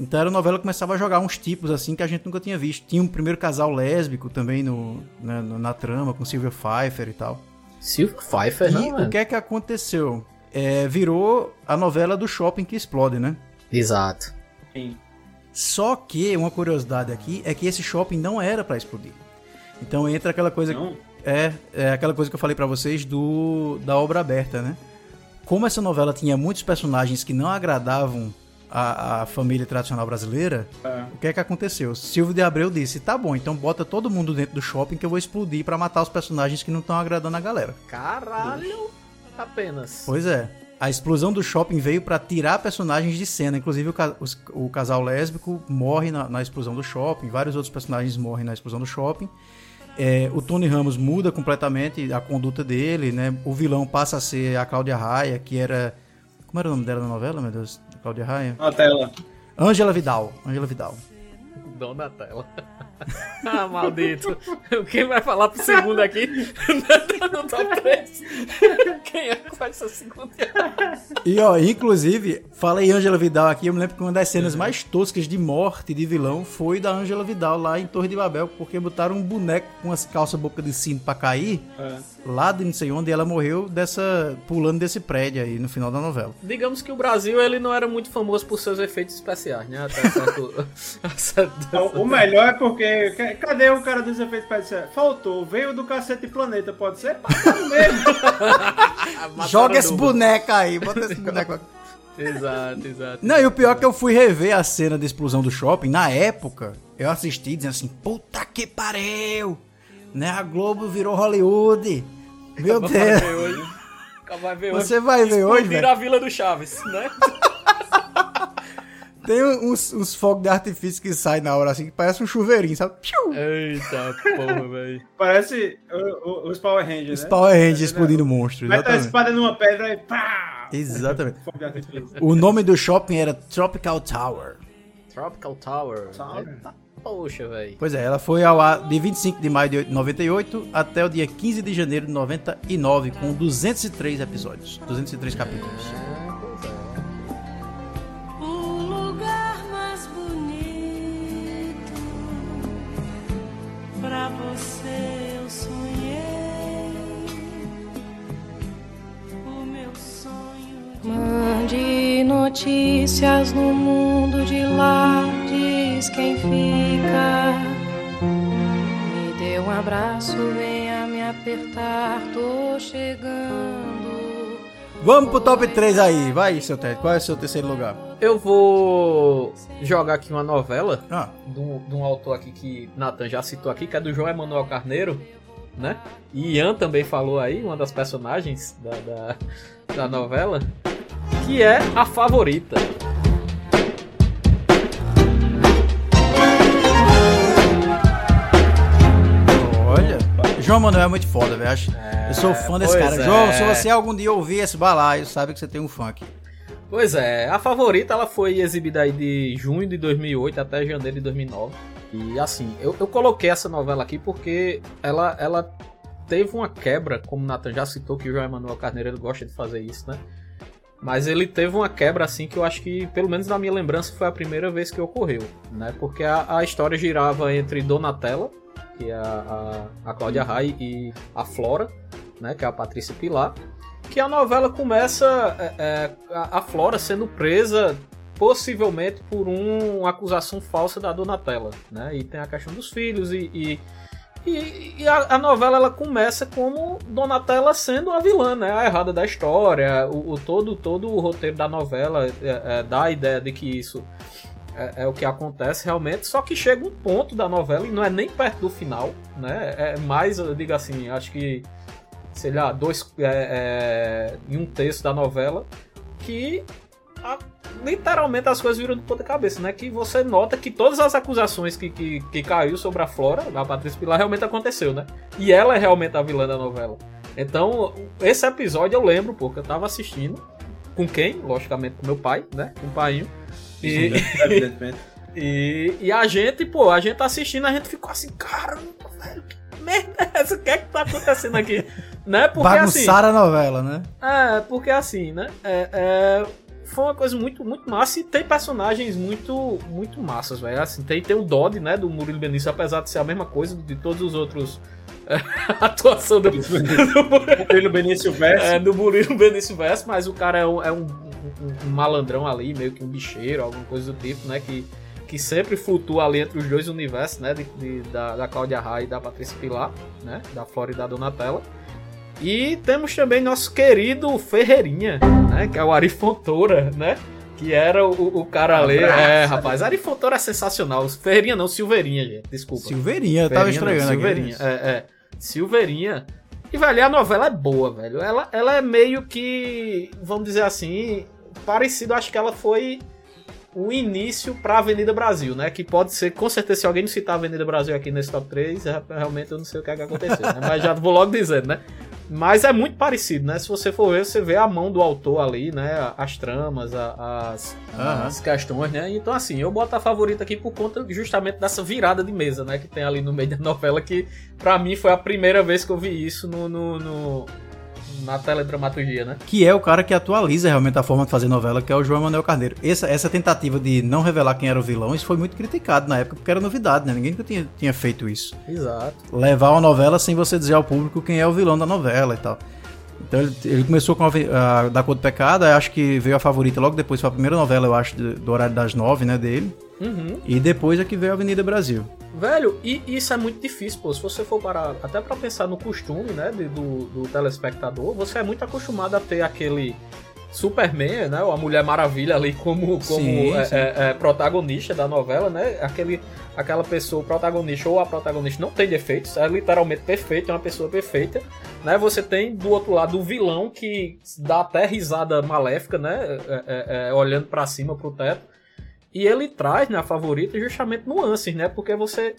Então era a novela que começava a jogar uns tipos assim que a gente nunca tinha visto. Tinha um primeiro casal lésbico também no, na, na trama, com Silvia Pfeiffer e tal. Silvio Pfeiffer, E não, o que é que aconteceu? É, virou a novela do shopping que explode, né? Exato. Sim. Só que uma curiosidade aqui é que esse shopping não era pra explodir. Então entra aquela coisa Não? é, é aquela coisa que eu falei pra vocês do da obra aberta, né? Como essa novela tinha muitos personagens que não agradavam a, a família tradicional brasileira, É. o que é que aconteceu? Silvio de Abreu disse: "Tá bom, então bota todo mundo dentro do shopping que eu vou explodir pra matar os personagens que não estão agradando a galera". Caralho, apenas. Pois é. A explosão do shopping veio pra tirar personagens de cena. Inclusive, o, ca- os- o casal lésbico morre na, na explosão do shopping. Vários outros personagens morrem na explosão do shopping. É, o Tony Ramos muda completamente a conduta dele, né? O vilão passa a ser a Cláudia Raia, que era... Como era o nome dela na novela, meu Deus? Cláudia Raia? Na tela. Ângela Vidal. Ângela Vidal. Dona tela. ah, maldito. Quem vai falar pro segundo aqui? no top 3. Quem é que faz essa segunda? E ó, inclusive, falei Ângela Vidal aqui, eu me lembro que uma das cenas mais toscas de morte de vilão foi da Ângela Vidal lá em Torre de Babel, porque botaram um boneco com as calças boca de sino pra cair, É. lá de não sei onde, e ela morreu dessa pulando desse prédio aí no final da novela. Digamos que o Brasil ele não era muito famoso por seus efeitos especiais, né? Até certo. o melhor é porque. ca- Cadê o cara dos efeitos especiais? Faltou, veio do cacete planeta, pode ser? Mesmo. Joga esse boneco aí, bota esse boneco aqui. Exato, exato. Não, e o pior é que eu fui rever a cena da explosão do shopping, na época, eu assisti dizendo assim, puta que pariu! Né, a Globo virou Hollywood. Meu Vai Deus. ver hoje. Vai ver Você hoje. vai ver hoje, velho? a Vila do Chaves, né? Tem uns, uns fogos de artifício que saem na hora assim, que parece um chuveirinho, sabe? Piu! Eita porra, velho. Parece o- o- os Power Rangers. Os né? Power Rangers explodindo monstro, Mete a espada numa pedra e pá! Exatamente. O nome do shopping era Tropical Tower. Tropical Tower. Tower. Eita, poxa, velho. Pois é, ela foi ao ar de 25 de maio de 98 até o dia 15 de janeiro de 99, com 203 episódios, 203 capítulos. O notícias no mundo de lá, diz quem fica. Me dê um abraço, venha me apertar, tô chegando. Vamos pro top 3 aí, vai, seu Ted, qual é o seu terceiro lugar? Eu vou jogar aqui uma novela Ah, de um, de um autor aqui que Nathan já citou aqui, que é do João Emanuel Carneiro, né? E Ian também falou aí, uma das personagens da, da, da novela, que é a favorita. olha, João Manuel é muito foda, velho. acho- Eu sou fã desse cara. é. João, se você algum dia ouvir esse balaio, sabe que você tem um fã aqui. Pois é, a favorita ela foi exibida aí de junho de 2008 até janeiro de 2009. E assim, eu, eu coloquei essa novela aqui porque ela, ela teve uma quebra, como o Nathan já citou, que o João Emanuel Carneiro gosta de fazer isso, né? Mas ele teve uma quebra assim que eu acho que, pelo menos na minha lembrança, foi a primeira vez que ocorreu, né? Porque a, a história girava entre Donatella, que é a, a, a Cláudia Rai, e a Flora, né? Que é a Patrícia Pilar que a novela começa é, é, a, a Flora sendo presa possivelmente por um- uma acusação falsa da Donatella, né? E tem a questão dos filhos e, e, e- e a, a novela ela começa como Donatella sendo a vilã, né? A errada da história, o, o- todo todo o roteiro da novela é, é, dá a ideia de que isso é, é o que acontece realmente, só que chega um ponto da novela e não é nem perto do final, né? É mais, eu digo assim, acho que sei lá, dois é, é, em um terço da novela, que a- literalmente as coisas viram de ponta cabeça, né? Que você nota que todas as acusações que, que, que caiu sobre a Flora, da Patrícia Pilar, realmente aconteceu, né? E ela é realmente a vilã da novela. Então, esse episódio eu lembro, porque eu tava assistindo. Com quem? Logicamente com meu pai, né? Com o painho. E, Evidentemente. E, e a gente, pô, a gente tá assistindo, a gente ficou assim, caramba, velho, que merda é essa? O que é que tá acontecendo aqui? né? Porque assim. Bagunçaram a novela, né? É, porque assim, né? É, é, foi uma coisa muito, muito massa e tem personagens muito, muito massas, velho. Assim, tem, tem o Dodge, né? Do Murilo Benício, apesar de ser a mesma coisa de todos os outros. a atuação do, do Murilo Benício Verso. É, do Murilo Benício Verso, mas o cara é um, é um, um- um malandrão ali, meio que um bicheiro, alguma coisa do tipo, né? Que, que sempre flutua ali entre os dois universos, né? De, de- da, da Cláudia Raia e da Patrícia Pilar, né? Da Flora e da Donatella. E temos também nosso querido Ferreirinha, né? Que é o Ari Fontoura, né? Que era o, o cara ali. É, rapaz, Ari Fontoura é sensacional. Ferreirinha não, Silveirinha, gente. Desculpa. Silveirinha, eu tava estranhando. Silveirinha, é, é. Silveirinha. E, velho, a novela é boa, velho. Ela, ela é meio que, vamos dizer assim, parecido. Acho que ela foi o início pra Avenida Brasil, né? Que pode ser, com certeza, se alguém não citar a Avenida Brasil aqui nesse top 3, é- realmente eu não sei o que, é que aconteceu, né? Mas já vou logo dizendo, né? Mas é muito parecido, né? Se você for ver, você vê a mão do autor ali, né? As tramas, a- as, Aham. as questões, né? Então, assim, eu boto a favorita aqui por conta justamente dessa virada de mesa, né? Que tem ali no meio da novela, que pra mim foi a primeira vez que eu vi isso no, no, no- na teledramaturgia, né? Que é o cara que atualiza realmente a forma de fazer novela, que é o João Manuel Carneiro. Essa, essa tentativa de não revelar quem era o vilão, isso foi muito criticado na época, porque era novidade, né? Ninguém nunca tinha, tinha feito isso. Exato. Levar uma novela sem você dizer ao público quem é o vilão da novela e tal. Então ele, ele começou com a, a Da Cor do Pecado, acho que veio a favorita logo depois, foi a primeira novela, eu acho, do, do horário das nove, né, dele. Uhum. E depois é que veio a Avenida Brasil. Velho, e isso é muito difícil, pô. Se você for parar, até pra pensar no costume, né, do, do telespectador, você é muito acostumado a ter aquele Superman, né, ou a Mulher Maravilha ali como, como Sim, é, sim. é, é, protagonista da novela, né? Aquele, aquela pessoa, o protagonista ou a protagonista não tem defeitos, é literalmente perfeito, é uma pessoa perfeita, né? Você tem do outro lado o vilão que dá até risada maléfica, né? é, é, é, olhando pra cima pro teto. E ele traz na favorita justamente nuances, né? Porque você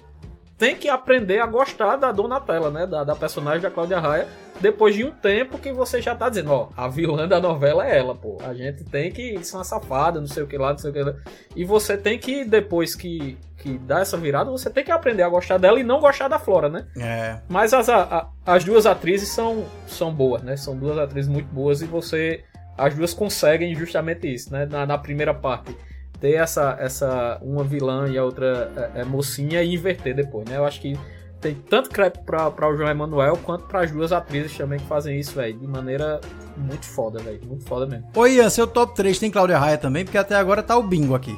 tem que aprender a gostar da Donatella, né? Da, da personagem da Cláudia Raia, depois de um tempo que você já tá dizendo, ó, a vilã da novela é ela, pô. A gente tem que ser uma safada, não sei o que lá, não sei o que lá. E você tem que, depois que, que dá essa virada, você tem que aprender a gostar dela e não gostar da Flora, né? É. Mas as, a- as duas atrizes são, são boas, né? São duas atrizes muito boas e você. As duas conseguem justamente isso, né? Na, na primeira parte. Ter essa, essa. Uma vilã e a outra é, é mocinha e inverter depois, né? Eu acho que tem tanto crédito pra, pra o João Emanuel quanto para as duas atrizes também que fazem isso, velho. De maneira muito foda, velho. Muito foda mesmo. Ô Ian, seu top 3 tem Cláudia Raia também, porque até agora tá o bingo aqui.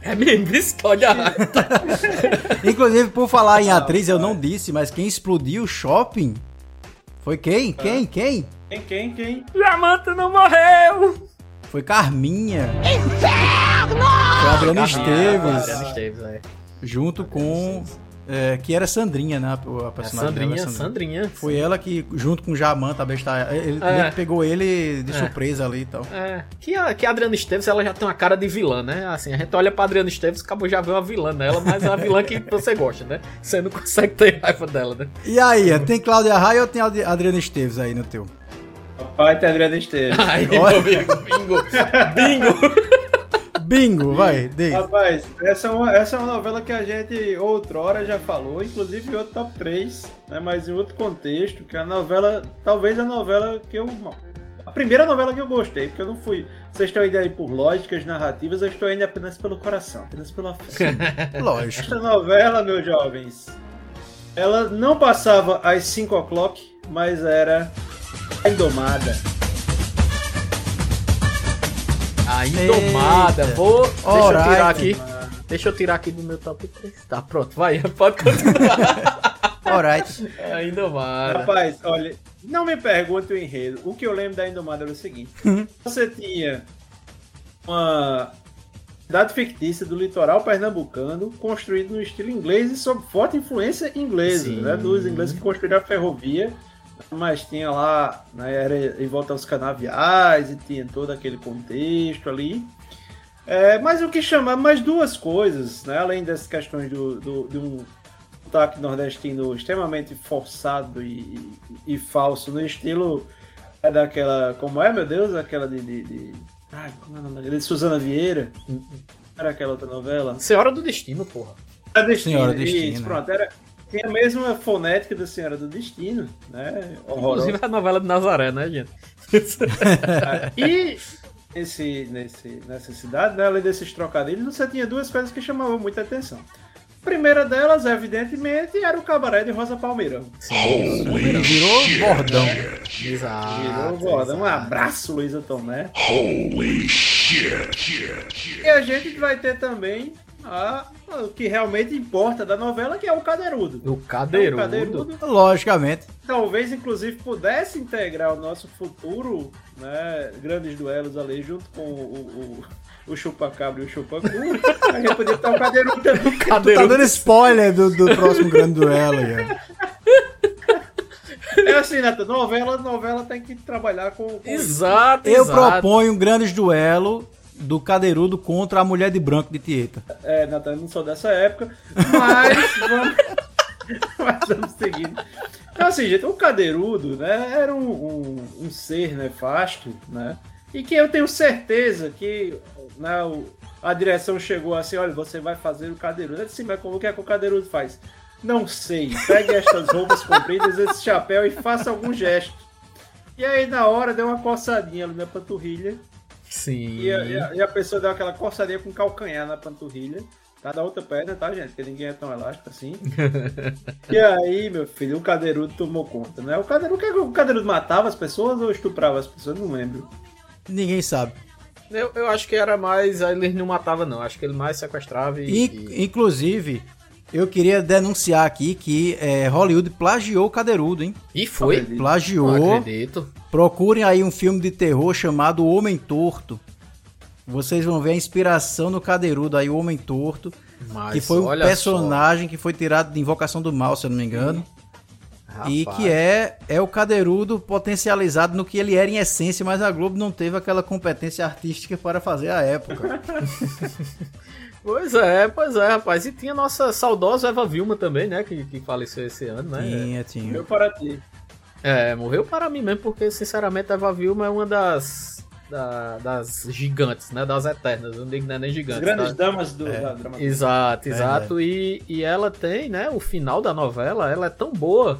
É mesmo, isso, Cláudia Raia. Inclusive, por falar em atriz, eu não disse, mas quem explodiu o shopping foi quem? Quem? Quem? Quem, quem, quem? Jamanta não morreu! Foi Carminha. Foi a Adriana Esteves. Adriana Esteves, é. Junto com. é, que era Sandrinha, né? A É personagem Sandrinha, dela, Sandrinha. Foi ela que, junto com o Jamanta, a besta. Ele, É. ele pegou ele de É. surpresa ali e tal. É, que a, que a Adriana Esteves, ela já tem uma cara de vilã, né? Assim, a gente olha pra Adriana Esteves, acabou já vê uma vilã nela, mas é a vilã que você gosta, né? Você não consegue ter raiva dela, né? E aí, tem Cláudia Raia ou tem Ad- Adriana Esteves aí no teu? Papai. Aí, meu amigo, bingo, bingo. Bingo, vai, dei. Rapaz, essa é, uma, essa é uma novela que a gente outrora já falou, inclusive em outro top 3, né, mas em outro contexto, que é a novela, talvez a novela que eu. A primeira novela que eu gostei, porque eu não fui. Vocês estão indo aí por lógicas narrativas, eu estou indo apenas pelo coração, apenas pela fé. Lógico. Essa novela, meus jovens, ela não passava às 5 o'clock, mas era a Indomada. A Indomada, vou. Deixa eu Alright. tirar aqui. Deixa eu tirar aqui do meu top 3. Tá, pronto, vai, pode continuar. Alright. A Indomada. Rapaz, olha, não me pergunte o enredo. O que eu lembro da Indomada era o seguinte: você tinha uma cidade fictícia do litoral pernambucano construída no estilo inglês e sob forte influência inglesa, Sim. né? Dos ingleses que construíram a ferrovia. Mas tinha lá, né, era em volta aos canaviais e tinha todo aquele contexto ali. É, mas o que chama mais duas coisas, né? Além dessas questões do, do, de um sotaque nordestino extremamente forçado e, e, e falso, no estilo é daquela. Como é, meu Deus? Aquela de. de, de ai, como é o nome? De Suzana Vieira. era aquela outra novela? Senhora do Destino, porra. A Destino. Senhora do Destino. Isso, pronto. Era, tem a mesma fonética da Senhora do Destino, né? Horrorosa. Inclusive a novela de Nazaré, né, gente? E nesse, nesse, nessa cidade, né, além desses trocadilhos, você tinha duas coisas que chamavam muita atenção. A primeira delas, evidentemente, era o cabaré de Rosa Palmeirão. Virou bordão. Exato. Virou bordão. Um abraço, Luísa Tomé. E a gente vai ter também a, o que realmente importa da novela, que é o Cadeirudo. O O Cadeirudo. Cadeirudo Logicamente. talvez inclusive pudesse integrar o nosso futuro, né, grandes duelos ali junto com o, o, o chupa-cabra e o chupa-cu. a gente podia estar o Cadeirudo também. Tu tá dando spoiler do, do próximo grande duelo, cara. É assim, Nata, novela, novela tem que trabalhar com... com Exato, Eu exato. proponho um grande duelo do Cadeirudo contra a mulher de branco de Tieta. É, Natan, não sou dessa época, mas vamos, mas vamos seguindo. Então, assim, gente, o Cadeirudo, né, era um, um, um ser nefasto, né, e que eu tenho certeza que né, o- a direção chegou assim, olha, você vai fazer o Cadeirudo. Eu disse, "Sim, mas como que é que o Cadeirudo faz? Não sei, pegue estas roupas compridas, esse chapéu e faça algum gesto. E aí, na hora, deu uma coçadinha ali na panturrilha, Sim. e a, e a- e a pessoa deu aquela coçadinha com calcanhar na panturrilha. Tá da outra perna, tá, gente? Porque ninguém é tão elástico assim. e aí, meu filho, o cadeirudo tomou conta, né? O cadeirudo, o é o cadeirudo matava as pessoas ou estuprava as pessoas? Não lembro. Ninguém sabe. Eu, eu acho que era mais. Ele não matava, não. Acho que ele mais sequestrava e. E, inclusive, eu queria denunciar aqui que é, Hollywood plagiou o Cadeirudo, hein? E foi? Plagiou. Não acredito. Procurem aí um filme de terror chamado O Homem Torto. Vocês vão ver a inspiração no Cadeirudo aí, o Homem Torto, Mas que foi um personagem que foi tirado de Invocação do Mal, se eu não me engano. só. E que é, é o Cadeirudo potencializado no que ele era em essência, mas a Globo não teve aquela competência artística para fazer a época. Pois é, pois é, rapaz. E tinha a nossa saudosa Eva Vilma também, né? Que, que faleceu esse ano, né? tinha, tinha. Meu para ti. É, morreu para mim mesmo, porque sinceramente a Eva Vilma é uma das. da- das gigantes, né? Das eternas. Não digo que não é nem As gigante. grandes tá? damas do, da dramaturgia. Exato, É, exato. E, e ela tem, né? O final da novela, ela é tão boa.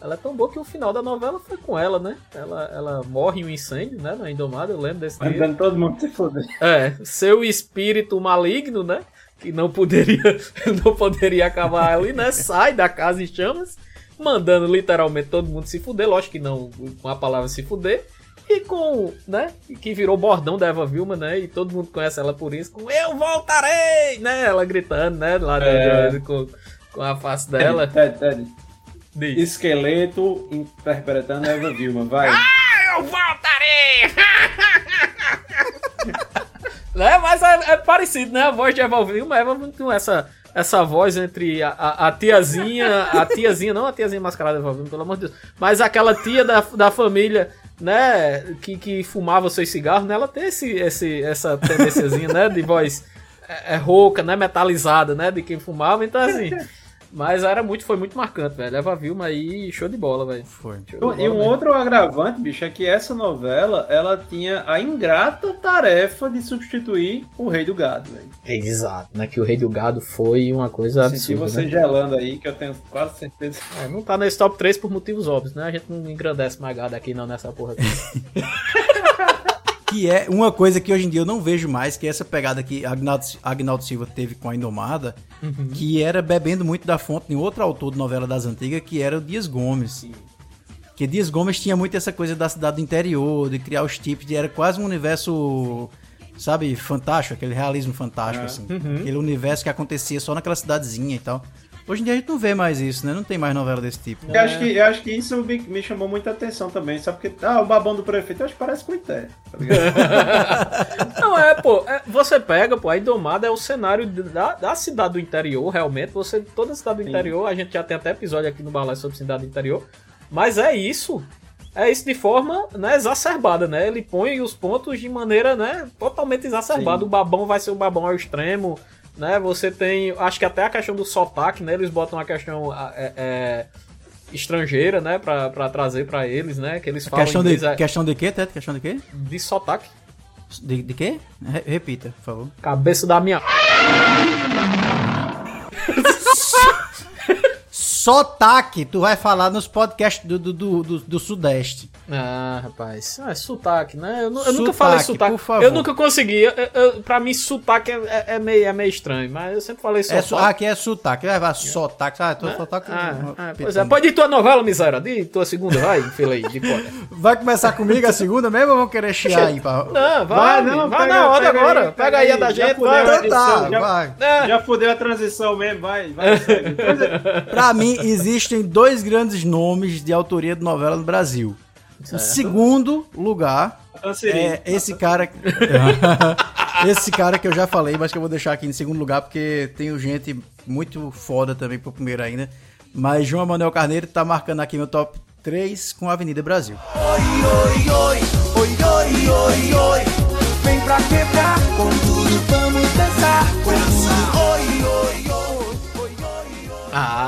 Ela é tão boa que o final da novela foi com ela, né? Ela, ela morre em um incêndio, né? Na Indomada, eu lembro desse dia. Mandando todo mundo se foder. É, seu espírito maligno, né? Que não poderia, não poderia acabar ali, né? Sai da casa em chamas, mandando literalmente todo mundo se fuder. Lógico que não com a palavra se fuder. E com, né? Que virou bordão da Eva Vilma, né? E todo mundo conhece ela por isso, com Eu voltarei! Né? Ela gritando, né? Lá É. de- com, com a face dela. Ted, Ted. Esqueleto interpretando a Eva Vilma, vai. Eu voltarei! né? Mas é, é parecido, né? A voz de Eva Vilma, Eva tem essa, essa voz entre a, a, a tiazinha, a tiazinha, não a tiazinha mascarada pelo amor de Deus, mas aquela tia da, da família, né, que, que fumava seus cigarros, né? Ela tem esse, esse, essa tendênciazinha, né, de voz é, é rouca, né, metalizada, né, de quem fumava, então assim... Mas era muito, foi muito marcante, velho. Eva Vilma aí, show de bola, velho. Foi. Show de E bola um mesmo. outro agravante, bicho, é que essa novela, ela tinha a ingrata tarefa de substituir o Rei do Gado, velho. Exato, né? Que o Rei do Gado foi uma coisa Senti absurda. você né? gelando aí, que eu tenho quase certeza. É, não tá nesse top 3 por motivos óbvios, né? A gente não engrandece mais gado aqui não nessa porra aqui. Que é uma coisa que hoje em dia eu não vejo mais, que é essa pegada que Agnaldo, Agnaldo Silva teve com a Indomada, que era bebendo muito da fonte de outro autor de novela das antigas, que era o Dias Gomes. Que Dias Gomes tinha muito essa coisa da cidade do interior, de criar os tipos, de era quase um universo, sabe, fantástico, aquele realismo fantástico, assim. Aquele universo que acontecia só naquela cidadezinha e tal. Hoje em dia a gente não vê mais isso, né? Não tem mais novela desse tipo. Eu, acho que, eu acho que isso me, me chamou muita atenção também, sabe? Porque, ah, o babão do prefeito, eu acho que parece com o Ité, tá ligado? não, é, pô, é, você pega, pô, a Indomada é o cenário da, da cidade do interior, realmente. Você, toda a cidade do Sim. interior, a gente já tem até episódio aqui no Balai sobre cidade do interior. Mas é isso. É isso de forma né, exacerbada, né? Ele põe os pontos de maneira né, totalmente exacerbada. Sim. O babão vai ser o babão ao extremo, né? Você tem, acho que até a questão do sotaque, né? Eles botam a questão ah, é, é, estrangeira, né? Pra, pra trazer pra eles, né? Que eles falam Questão de, é, questão de quê, Teto? Questão de quê? de sotaque. De, de quê? Re- repita, por favor. Cabeça da minha. Sotaque, tu vai falar nos podcasts do, do, do, do- do Sudeste. Ah, rapaz. Ah, é sotaque, né? Eu, eu nunca Sotaque, falei sotaque. por favor. Eu nunca consegui. Eu, eu- pra mim, sotaque é, é- é meio, é meio estranho, mas eu sempre falei É, sotaque. su- aqui é sotaque, vai falar sotaque. Ah, tô sotaque. Ah, ah, pois é, pode ir tua novela, miséria. De tua segunda, vai, fila aí, de conta. Vai começar comigo a segunda mesmo ou vão querer chiar aí? Pra... Não, vai, Vai, vai, não, vai pega- na hora pega agora. aí, pega aí a da gente, vai. Então tá, já- vai. É. Já fudeu a transição mesmo, vai, vai. é. Pra mim, existem dois grandes nomes de autoria de novela no Brasil. Em segundo lugar, é esse cara. esse cara que eu já falei, mas que eu vou deixar aqui em segundo lugar, porque tenho gente muito foda também pro primeiro ainda. Mas João Manuel Carneiro tá marcando aqui meu top 3 com a Avenida Brasil. Vem pra quebrar, com tudo vamos dançar. Com tudo, oi, oi, oi. Ah, meu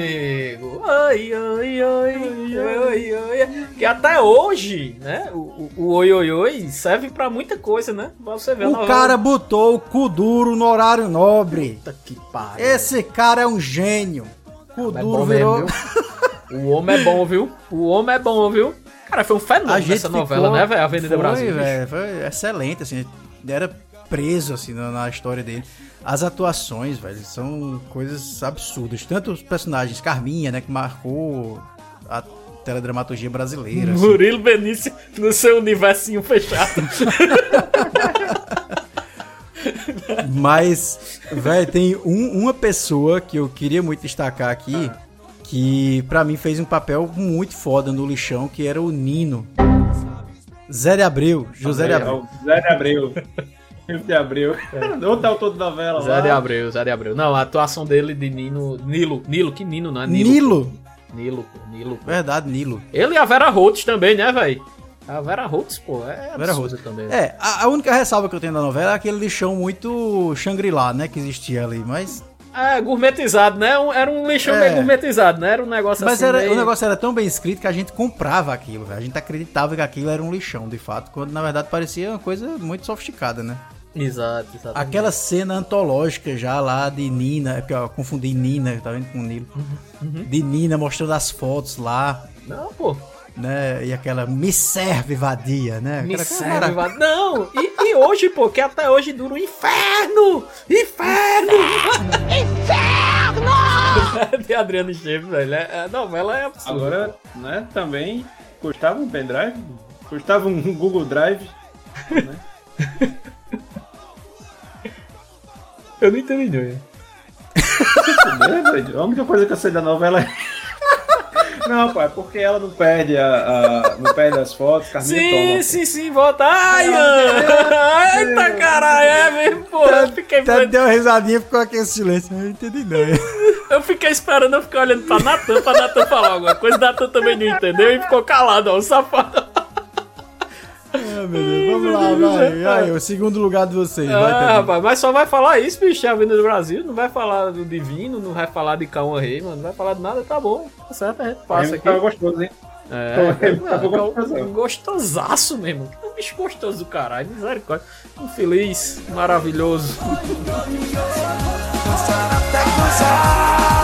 amigo. Oi, oi, oi, oi, oi, oi. Que até hoje, né? O, o, o oi, oi, oi serve pra muita coisa, né? Você a O cara botou o cu duro no horário nobre. Puta que pariu. Esse cara é um gênio. Cu É duro bom virou. mesmo, viu? O homem é bom, viu? O homem é bom, viu? Cara, foi um fenômeno essa novela, ficou- né, velho? Avenida foi, Brasil. velho, foi excelente, assim. Era preso, assim, na, na história dele. As atuações, velho, são coisas absurdas. Tanto os personagens, Carminha, né, que marcou a teledramaturgia brasileira. assim. Murilo Benício no seu universinho fechado. Mas, velho, tem um- uma pessoa que eu queria muito destacar aqui, que pra mim fez um papel muito foda no lixão, que era o Nino. Zé de Abreu, José de É, Abreu. Zé de Abreu. Zé de Abreu. É o autor da novela? Zé lá? de Abreu, Zé de Abreu. Não, a atuação dele de Nino. Nilo. Nilo, que Nino, não é Nilo? Nilo? Nilo, pô, Nilo. pô. Verdade, Nilo. Ele e a Vera Holtz também, né, velho? A Vera Holtz, pô, é Vera absurda também. É, a, a única ressalva que eu tenho da novela é aquele lixão muito Shangri-La, né, que existia ali, mas... É, gourmetizado, né? Um- Era um lixão É. meio gourmetizado, né? Era um negócio Mas assim. era, meio- o negócio era tão bem escrito que a gente comprava aquilo, velho. A gente acreditava que aquilo era um lixão, de fato, quando na verdade parecia uma coisa muito sofisticada, né? Exato, exato. Aquela cena antológica já lá de Nina, é porque eu confundi Nina, tá vendo com Nilo? Uhum, De Nina mostrando as fotos lá, Não, pô. né? E aquela me serve vadia, né? Me Aquela- serve, cara, va- Não, e, e hoje, pô, que até hoje dura o inferno! Inferno! Inferno! de Adriano Esteves, velho. é- A novela é absurda. Agora, né, também custava um pendrive, custava um Google Drive. Eu não entendi, não. Né, doido? A única coisa que eu sei da novela é. Não, pai, porque ela não perde a, a- não perde as fotos, Carminha Sim, toma. sim, sim, volta. Ai, Ana! Eita caralho, é mesmo, pô. Eu fiquei, Até deu uma risadinha e ficou aquele silêncio. Eu não entendi não. eu fiquei esperando, eu fiquei olhando pra Natan, pra Natan falar alguma coisa. Natan também não entendeu e ficou calado, ó, o safado. Meu Deus, vamos lá, vai. Aí, o segundo lugar de vocês. vai, Ah, rapaz, mas só vai falar isso, bicho, é a Avenida do Brasil. Não vai falar do Divino, não vai falar de Cauã Rei, mano. Não vai falar de nada, tá bom. Tá certo, a gente passa aqui. Tava gostoso, hein? É, é, gostosão. gostosaço mesmo. Que bicho gostoso do caralho, misericórdia. Infeliz, maravilhoso. É,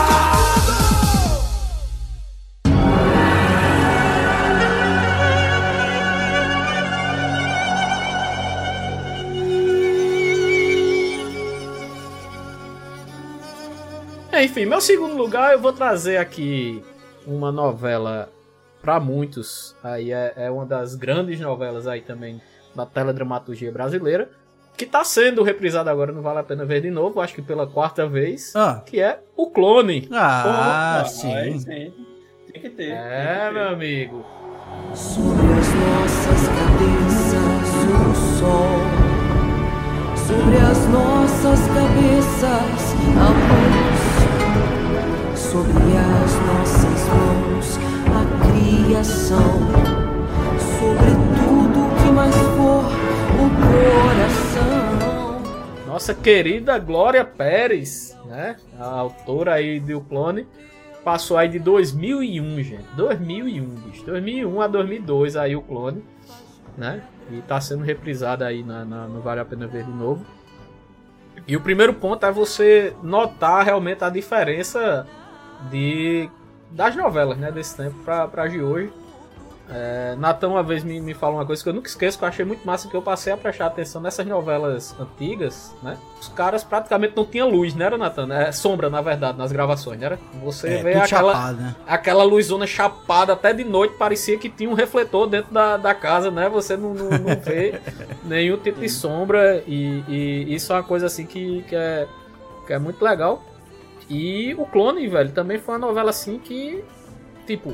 Enfim, meu segundo lugar eu vou trazer aqui uma novela para muitos. Aí é, é uma das grandes novelas aí também da teledramaturgia brasileira. Que tá sendo reprisada agora, não vale a pena ver de novo, acho que pela quarta vez. Ah. Que é O Clone. Ah, Ah, sim. aí sim. Tem que ter. É, tem que meu ter. amigo. Sobre as nossas cabeças o sol, sobre as nossas cabeças a sobre as nossas mãos a criação, sobre tudo que mais for o coração. Nossa querida Glória Pérez, né? A autora aí do Clone. Passou aí de 2001, gente. 2001, bicho. 2001 a 2002 aí o Clone. né? E tá sendo reprisada aí na, na- no Vale a Pena Ver de novo. E o primeiro ponto é você notar realmente a diferença de das novelas, né, desse tempo pra, pra de hoje. É, Natan uma vez me, me falou uma coisa que eu nunca esqueço, que eu achei muito massa, que eu passei a prestar atenção nessas novelas antigas, né? Os caras praticamente não tinham luz, né, era, Natan? É sombra, na verdade, nas gravações, né? era? Você É, vê aquela, chapado, né? aquela luzona chapada até de noite, parecia que tinha um refletor dentro da, da casa, né? Você não, não, não vê nenhum tipo de sombra e, e isso é uma coisa assim que, que, é, que é muito legal. E o Clone, velho, também foi uma novela assim que, tipo,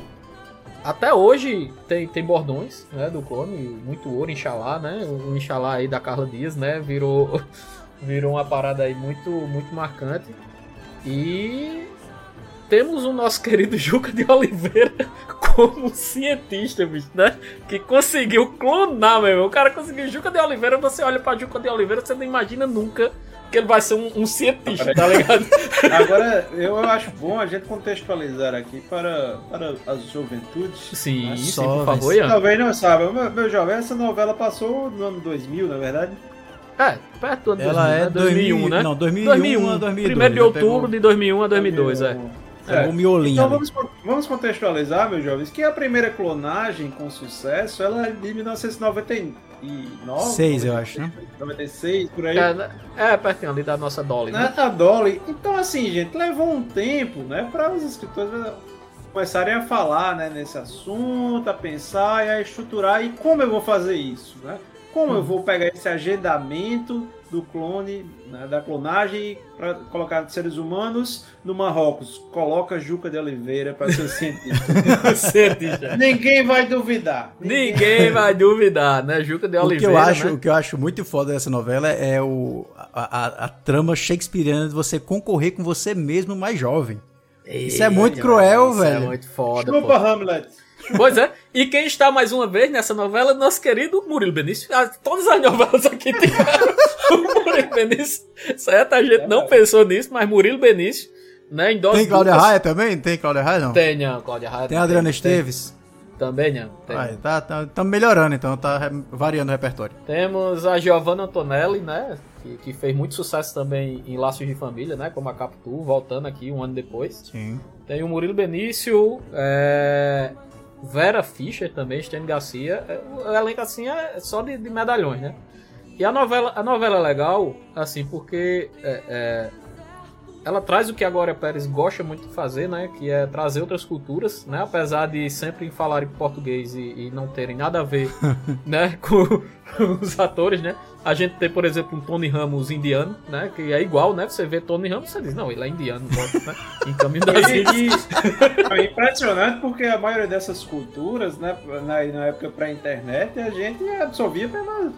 até hoje tem, tem bordões, né, do Clone, muito ouro, Inxalá, né? O Inxalá aí da Carla Dias, né? Virou, virou uma parada aí muito, muito marcante. E temos o nosso querido Juca de Oliveira como cientista, bicho, né? Que conseguiu clonar, meu irmão. O cara conseguiu Juca de Oliveira, você olha pra Juca de Oliveira, você não imagina nunca que ele vai ser um, um cientista, tá ligado? Agora, eu acho bom a gente contextualizar aqui para, para as juventudes. Sim, né? sim, por favor, Ian. Talvez não saiba, meu, meu jovem, essa novela passou no ano 2000, na verdade. É, perto do ano Ela 2000, é né? 2001, 2000, né? não, 2001 a 2002, 1 de né? outubro Pegou- de 2001 a 2002, é. É, o miolinho Então vamos, vamos contextualizar, meus jovens, que a primeira clonagem com sucesso ela é de 1999. Seis, eu acho, né? 96, por aí. É, né? é pertinho ali da nossa Dolly, né? A Dolly. Então, assim, gente, levou um tempo, né, para os escritores começarem a falar, né, nesse assunto, a pensar e a estruturar. E como eu vou fazer isso, né? Como eu vou pegar esse agendamento do clone, né, da clonagem, para colocar seres humanos no Marrocos? Coloca Juca de Oliveira para ser cientista. Cientista. Ninguém vai duvidar. Ninguém vai duvidar, né? Juca de O que, Oliveira, eu acho, né? o que eu acho muito foda dessa novela é o, a, a- a trama shakespeariana de você concorrer com você mesmo mais jovem. Isso é muito cruel, isso velho. É muito foda, Chupa pô. Hamlet. Pois é, e quem está mais uma vez nessa novela, nosso querido Murilo Benício. Ah, Todas as novelas aqui tiveram o Murilo Benício. Certo? A gente não pensou nisso, mas Murilo Benício, né? Em Tem Cláudia Raia também? Tem Cláudia Raia, não? Tem, não, Cláudia Raia. Tem a Adriana tem- Esteves? Também não. Tem. Tá, tá, tá melhorando, então tá variando o repertório. Temos a Giovanna Antonelli, né? Que, que fez muito sucesso também em Laços de Família, né? Como a Capitu, voltando aqui um ano depois. Sim. Tem o Murilo Benício, é, Vera Fischer também, Stênio Garcia. É, O elenco assim é só de, de medalhões, né? E a novela, a novela é legal, assim, porque é, é, ela traz o que a Glória Pérez gosta muito de fazer, né? Que é trazer outras culturas, né? Apesar de sempre falarem português e, e não terem nada a ver, né? Com os atores, né? A gente tem, por exemplo, um Tony Ramos indiano, né? Que é igual, né? Você vê Tony Ramos, você diz, não, ele é indiano, né? Em Caminho E- Índias. e- É impressionante porque a maioria dessas culturas, né, na, na época pré-internet, a gente absorvia pela,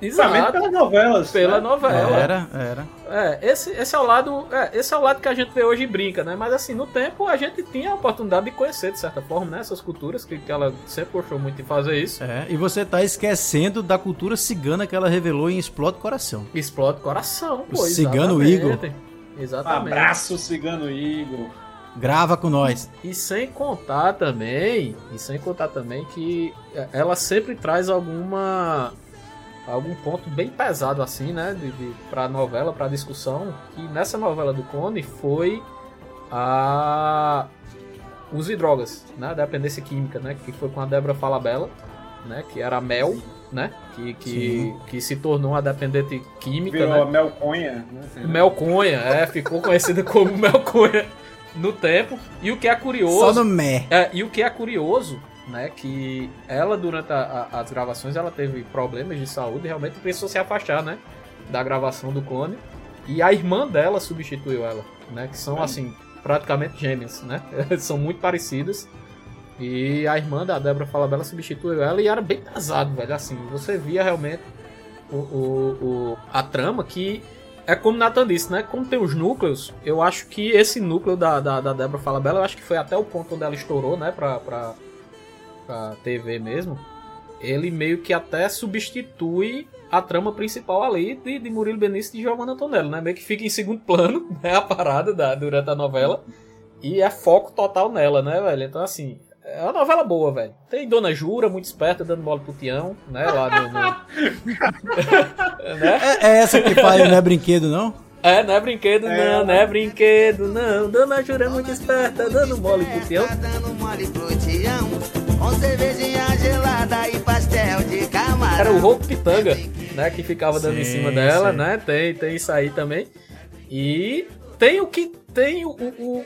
Exato. pelas novelas. Pela né? novela. Era, era. É, esse, esse é o lado. É, esse é o lado que a gente vê hoje e brinca, né? Mas assim, no tempo a gente tinha a oportunidade de conhecer, de certa forma, né? Essas culturas, que, que ela sempre gostou muito de fazer isso. É, e você tá esquecendo da cultura cigana que ela revelou em Explode Coração. Explode coração, O pô. cigano exatamente. Igor. Exatamente. Abraço, Cigano Igor. Grava com nós. E sem contar também, e sem contar também que ela sempre traz alguma algum ponto bem pesado assim, né, de, de para novela, para discussão, que nessa novela do Cone foi a uso de drogas, né, dependência química, né, que foi com a Débora Falabella, né, que era a Mel, né, que que, Sim. que se tornou uma dependente química, Virou né? a Melconha. Né? Melconha, é, ficou conhecida como Melconha no tempo. E o que é curioso. Só no mé. É, e o que é curioso, né, que ela durante a- a- as gravações ela teve problemas de saúde e realmente precisou se afastar, né, da gravação do clone. E a irmã dela substituiu ela, né, que são assim praticamente gêmeas, né, são muito parecidas. E a irmã da Débora Falabella substituiu ela e era bem pesado, velho. Assim, você via realmente o, o- o- a trama que é como Nathan disse, né? Como tem os núcleos, eu acho que esse núcleo da, da, da Débora Falabella, eu acho que foi até o ponto onde ela estourou, né? Pra, pra, pra TV mesmo. Ele meio que até substitui a trama principal ali de, de Murilo Benício e de Giovanna Antonello, né? Meio que fica em segundo plano, né? A parada da, durante a novela. E é foco total nela, né, velho? Então, assim, é uma novela boa, velho. Tem Dona Jura, muito esperta, dando bola pro Tião, né? Lá no. no- né? É, é essa que faz, não é brinquedo, não? É, não é brinquedo, não, não é brinquedo, não. Dona Jura é muito esperta, dando mole pro Tião. Dando mole pro Tião, com cervejinha gelada e pastel de camarão. Era o Rouco Pitanga, né? Que ficava dando em Sim, cima dela, sim. né? Tem, tem isso aí também. E tem o que. Tem o, o-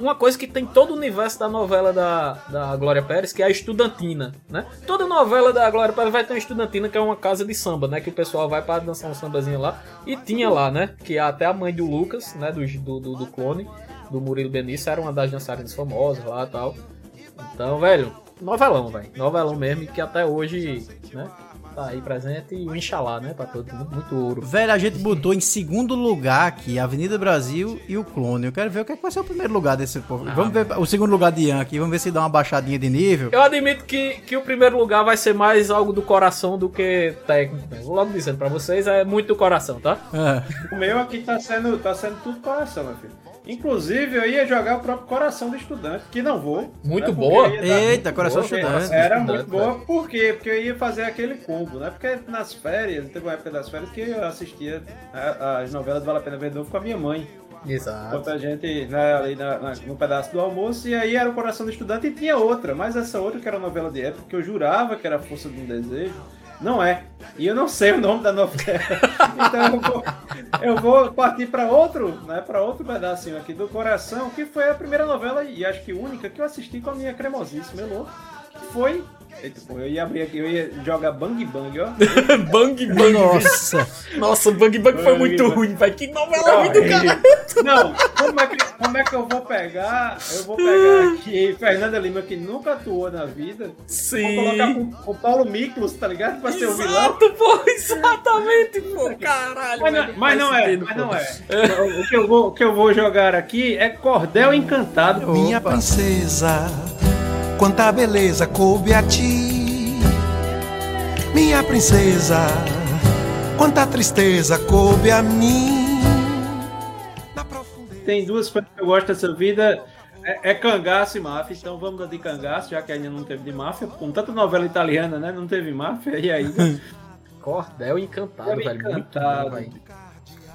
uma coisa que tem todo o universo da novela da, da Glória Pérez, que é a estudantina, né? Toda novela da Glória Pérez vai ter uma estudantina, que é uma casa de samba, né? Que o pessoal vai para dançar um sambazinho lá. E tinha lá, né? Que até a mãe do Lucas, né? Do, do, do, do clone, do Murilo Benício, era uma das dançarinas famosas lá e tal. Então, velho, novelão, velho. Novelão mesmo, que até hoje, né? Tá aí presente e o Inxalá, né? Pra todo mundo, muito ouro. Velho, a gente botou em segundo lugar aqui Avenida Brasil e o Clone. Eu quero ver o que, é que vai ser o primeiro lugar desse povo. vamos ver o segundo lugar de Ian aqui, vamos ver se dá uma baixadinha de nível. Eu admito que, que o primeiro lugar vai ser mais algo do coração do que técnico. né? Vou logo dizendo pra vocês, é muito do coração, tá? É. O meu aqui tá sendo, tá sendo tudo coração, meu filho. Inclusive, eu ia jogar o próprio Coração do Estudante, que não vou. Muito né, boa. Eita, Coração Porque Estudante. Era Estudante, muito boa. Por quê? Porque eu ia fazer aquele combo, né? Porque nas férias, teve uma época das férias que eu assistia a- as novelas Vale a Pena Ver Novo com a minha mãe. Exato. Enquanto a gente, né, ali na- na- no pedaço do almoço, e aí era o Coração do Estudante e tinha outra, mas essa outra que era novela de época, que eu jurava que era Força de um Desejo, não é. E eu não sei o nome da novela. então eu vou, eu vou partir para outro, né, para outro pedacinho aqui do Coração, que foi a primeira novela, e acho que única, que eu assisti com a minha cremosíssima Elô, que foi... Eita, pô, eu ia abrir aqui, eu ia jogar Bang Bang, ó. Bang Bang. Nossa. Nossa, Bang Bang foi Bang muito Bang. ruim, velho. Que novela ruim do Horrível. cara. Não, como é, que, como é que eu vou pegar? Eu vou pegar aqui Fernanda Lima, que nunca atuou na vida. Sim. Vou colocar o, o Paulo Miklos, tá ligado? Pra ser o vilão. Exato, pô, exatamente, pô. Caralho, Mas não, velho, mas não faz é, mas não é. O que, eu vou, o que eu vou jogar aqui é Cordel Encantado. Minha Opa. princesa, quanta beleza coube a ti. Minha princesa, quanta tristeza coube a mim. Na profundeza. Tem duas coisas que eu gosto dessa vida. É, é cangaço e máfia, então vamos dar de cangaço, já que ainda não teve de máfia. Com tanta novela italiana, né? Não teve máfia, e aí. Cordel Encantado, velho. Muito Encantado. bom, velho.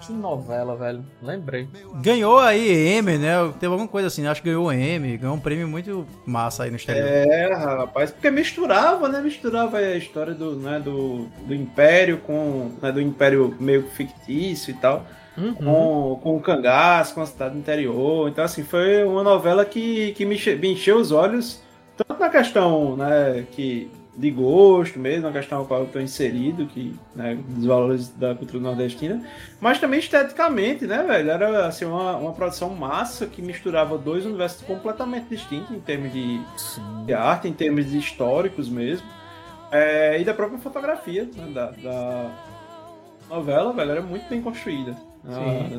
Que novela, velho. Lembrei. Ganhou aí M, né? Teve alguma coisa assim, acho que ganhou M, ganhou um prêmio muito massa aí no exterior. É, rapaz, porque misturava, né? Misturava a história do, né, do, do Império com. Né, do Império meio fictício e tal. Uhum. Com, com o cangaço, com a cidade do interior. Então, assim, foi uma novela que, que me, enche- me encheu os olhos, tanto na questão né, que, de gosto mesmo, na questão na qual eu estou inserido, que, né, dos valores da cultura nordestina, mas também esteticamente, né, velho? Era assim, uma, uma produção massa que misturava dois universos completamente distintos em termos de, de arte, em termos de históricos mesmo. É, e da própria fotografia né, da, da novela, velho, era muito bem construída.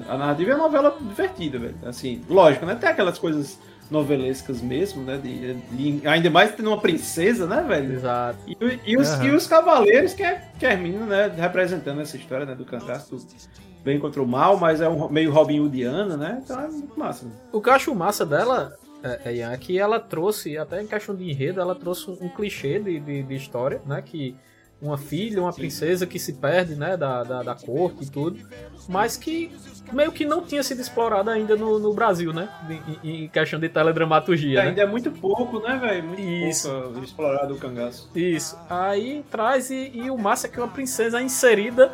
A, a narrativa é uma novela divertida, velho. Assim, lógico, né? Tem aquelas coisas novelescas mesmo, né? De, de- ainda mais tendo uma princesa, né, velho? Exato. E, e os, Aham. e os cavaleiros que é terminam, né? Representando essa história, né? Do cangaço bem contra o mal, mas é um meio Robin Hoodiano, né? Então é muito massa. O que eu acho massa dela, é, é, é que ela trouxe, até em questão de enredo, ela trouxe um, um clichê de, de, de história, né? Que uma filha, uma princesa que se perde, né? Da, da, da corte e tudo, mas que meio que não tinha sido explorada ainda no, no Brasil, né? Em, em questão de teledramaturgia, né? Ainda é muito pouco, né, velho? Muito Isso. pouco explorado o cangaço. Isso. Aí traz e, e o massa é que é uma princesa inserida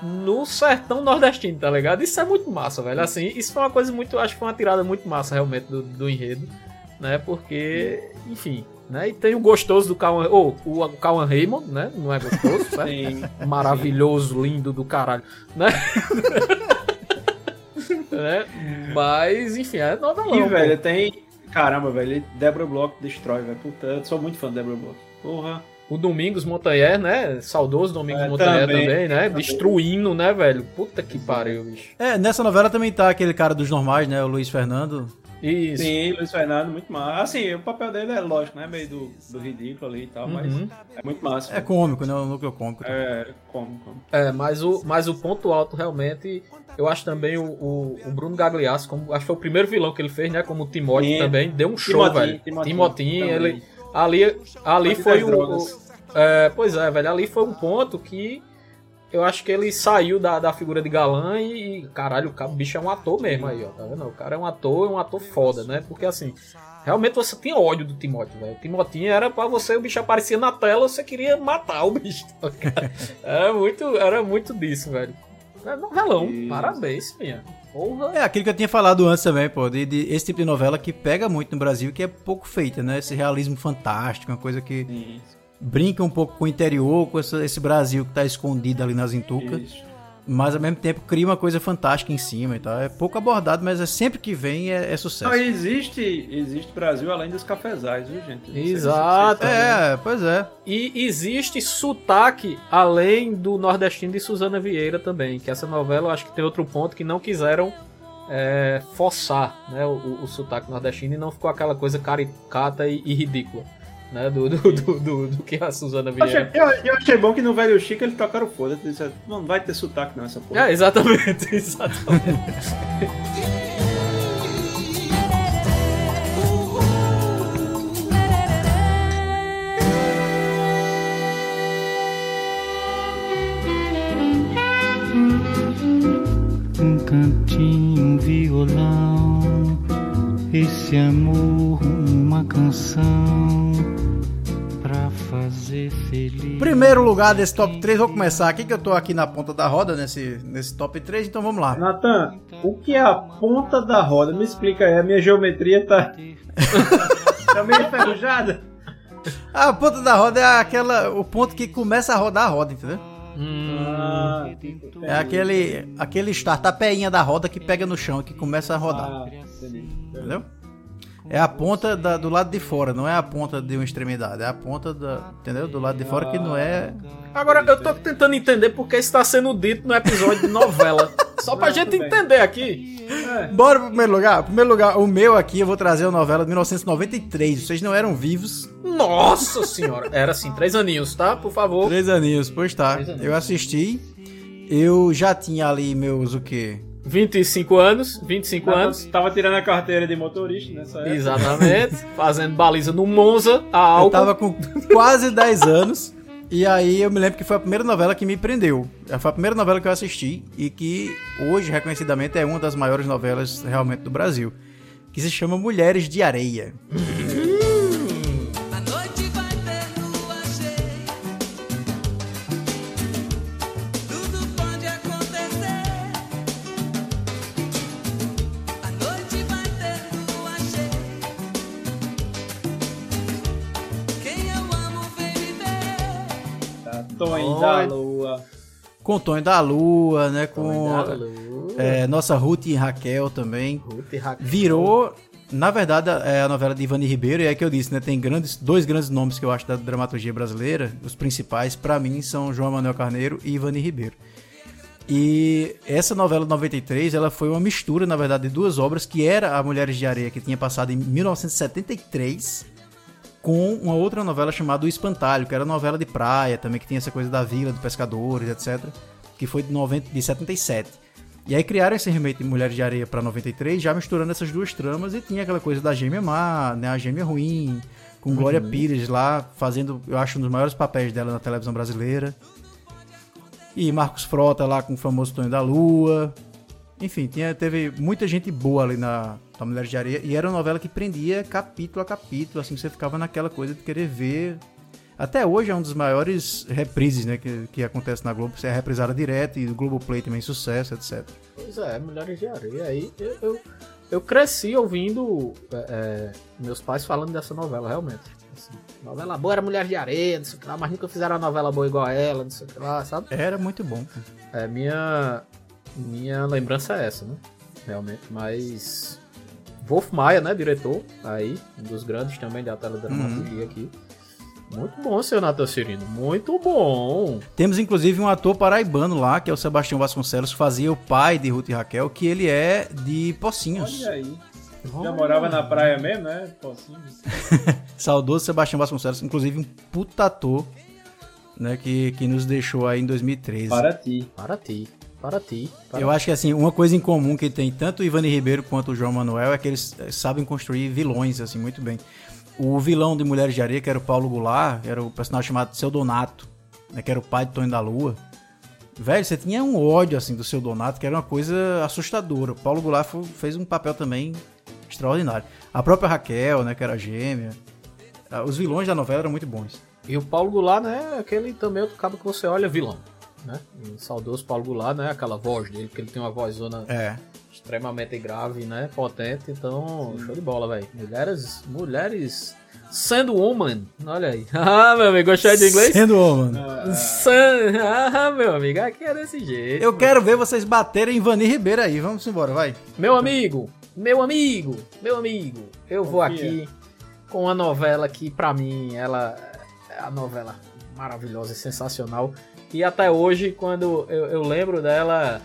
no sertão nordestino, tá ligado? Isso é muito massa, velho. Assim, isso foi uma coisa muito. Acho que foi uma tirada muito massa realmente do, do enredo, né? Porque, enfim. Né? E tem o gostoso do Cauan. Ou o Cauan Raymond, né? Não é gostoso, certo? Sim. Maravilhoso, lindo do caralho, né? né? Mas, enfim, é novelão. E, pô. velho, tem. Caramba, velho, Débora Bloch destrói, velho. Puta, eu sou muito fã de Débora Bloch. Porra. O Domingos Montanher, né? Saudoso Domingos É, Montanher também, também. né? Destruindo, né, velho? Puta que pariu, bicho. É, nessa novela também tá aquele cara dos normais, né? O Luiz Fernando. Isso. Sim, Luiz Fernando, muito massa. Assim, o papel dele é lógico, né? Meio do, do ridículo ali e tal, mas Uhum. é muito massa. É cômico, né? O núcleo cômico. É, como, como. É, mas o, mas o ponto alto realmente, eu acho também o, o, o Bruno Gagliasso, como, acho que foi o primeiro vilão que ele fez, né? Como o Timóteo também, deu um show, velho. Timotinho também. ele Ali, ali foi um. o- é, pois é, velho. Ali foi um ponto que eu acho que ele saiu da, da figura de galã e, e, caralho, o cara- o bicho é um ator mesmo aí, ó. Tá vendo? O cara é um ator, é um ator foda, né? Porque assim, realmente você tinha ódio do Timóteo, velho. O Timotinho era pra você, o bicho aparecia na tela, você queria matar o bicho. tá ligado? era muito, era muito disso, velho. É novelão, parabéns, minha. Porra. É aquilo que eu tinha falado antes também, pô, de, de esse tipo de novela que pega muito no Brasil, que é pouco feita, né? Esse realismo fantástico, uma coisa que brinca um pouco com o interior, com essa- esse Brasil que tá escondido ali nas entucas, mas ao mesmo tempo cria uma coisa fantástica em cima e tal. É pouco abordado, mas é sempre que vem é, é sucesso. Não, existe, existe Brasil além dos cafezais, viu, gente? Não sei se Exato. É, pois é. E existe sotaque além do nordestino de Suzana Vieira também, que essa novela eu acho que tem outro ponto que não quiseram é, forçar né, o, o- o sotaque nordestino e não ficou aquela coisa caricata e, e ridícula né, do, do, do, do- do que a Suzana Eu achei, Vieira. eu, eu achei bom que no Velho Chico eles tocaram disseram, Não vai ter sotaque não, essa porra. É, exatamente, exatamente. Um cantinho, um violão, esse amor, uma canção fazer feliz. Primeiro lugar desse top 3, vou começar aqui, que eu tô aqui na ponta da roda nesse, nesse top 3, então vamos lá. Natan, o que é a ponta da roda? Me explica aí, a minha geometria tá. tá meio enferrujada? A ponta da roda é aquela, o ponto que começa a rodar a roda, entendeu? Ah, É aquele, aquele start, a peinha da roda que pega no chão e que começa a rodar. Ah. Entendeu? É a ponta da- do lado de fora, não é a ponta de uma extremidade, é a ponta da, entendeu? Do lado de fora que não é. Agora, eu tô tentando entender porque isso tá sendo dito no episódio de novela. Só pra Não, gente entender aqui. Bora pro primeiro lugar? Primeiro lugar, o meu aqui eu vou trazer a novela de 1993. Vocês não eram vivos. Nossa senhora. Era assim, três aninhos, tá? Por favor. Três aninhos, pois tá. Aninhos. Eu assisti. Eu já tinha ali meus o quê? 25 anos, 25 Tava, anos. tava tirando a carteira de motorista nessa época. Exatamente. Fazendo baliza no Monza, a Eu álcool. tava com quase 10 anos. E aí eu me lembro que foi a primeira novela que me prendeu. Foi a primeira novela que eu assisti e que hoje, reconhecidamente, é uma das maiores novelas realmente do Brasil. Que se chama Mulheres de Areia. Tá, Tonho da Lua. Com o Tonho da Lua, né? Com Tonho da Lua. é, nossa Ruth e Raquel também. Ruth e Raquel. Virou, na verdade, é a novela de Ivani Ribeiro, e é que eu disse, né? Tem grandes, dois grandes nomes que eu acho da dramaturgia brasileira. Os principais, pra mim, são João Manuel Carneiro e Ivani Ribeiro. E essa novela de 93, ela foi uma mistura, na verdade, de duas obras, que era A Mulheres de Areia, que tinha passado em 1973, com uma outra novela chamada O Espantalho, que era novela de praia também, que tinha essa coisa da vila, de pescadores, etc. Que foi de, 90, de 77. E aí criaram esse remake de Mulheres de Areia pra 93, já misturando essas duas tramas, e tinha aquela coisa da gêmea má, né, a gêmea ruim, com Glória Pires lá, fazendo, eu acho, um dos maiores papéis dela na televisão brasileira. E Marcos Frota lá com o famoso Tonho da Lua. Enfim, tinha, teve muita gente boa ali na, na Mulheres de Areia. E era uma novela que prendia capítulo a capítulo, assim, você ficava naquela coisa de querer ver. Até hoje é um dos maiores reprises, né, que, que acontece na Globo. Você é reprisada direto e o Globoplay também sucesso, etc. Pois é, Mulheres de Areia. Aí eu, eu, eu cresci ouvindo é, é, meus pais falando dessa novela, realmente. Assim, novela boa era Mulheres de Areia, não sei o que lá, mas nunca fizeram uma novela boa igual a ela, não sei o que lá, sabe? Era muito bom. É, minha, minha lembrança é essa, né? Realmente, mas. Wolf Maia, né? Diretor, aí, um dos grandes também da teledramaturgia aqui. Muito bom, seu Natan Cirino. Muito bom. Temos inclusive um ator paraibano lá, que é o Sebastião Vasconcelos, que fazia o pai de Ruth e Raquel, que ele é de Pocinhos. Olha aí. Já morava na praia mesmo, né? Pocinhos. Saudoso Sebastião Vasconcelos, inclusive um puta ator, né, que, que nos deixou aí em 2013. Para ti. Para ti. Para ti. Para Eu acho que assim, uma coisa em comum que tem tanto o Ivani Ribeiro quanto o João Manuel é que eles eh, sabem construir vilões assim muito bem. o vilão de Mulheres de Areia, que era o Paulo Goulart, era o personagem chamado Seu Donato, né, que era o pai de Tony da Lua. Velho, você tinha um ódio, assim, do Seu Donato, que era uma coisa assustadora. O Paulo Goulart fo- fez um papel também extraordinário. A própria Raquel, né, que era gêmea. Ah, Os vilões da novela eram muito bons. E o Paulo Goulart, né, aquele também outro cabo que você olha vilão, né? E o saudoso Paulo Goulart, né, aquela voz dele, porque ele tem uma vozona É. extremamente grave, né, potente, então, show de bola, velho. Mulheres, mulheres sendo woman, olha aí. Ah, meu amigo, gostou de inglês? Sendo homem. San- Ah, meu amigo, aqui é desse jeito. Eu quero ver vocês baterem em Vani Ribeiro aí. Vamos embora, vai. Meu amigo, meu amigo, meu amigo, eu vou aqui com uma novela que pra mim ela é a novela maravilhosa e sensacional. E até hoje, quando eu, eu lembro dela,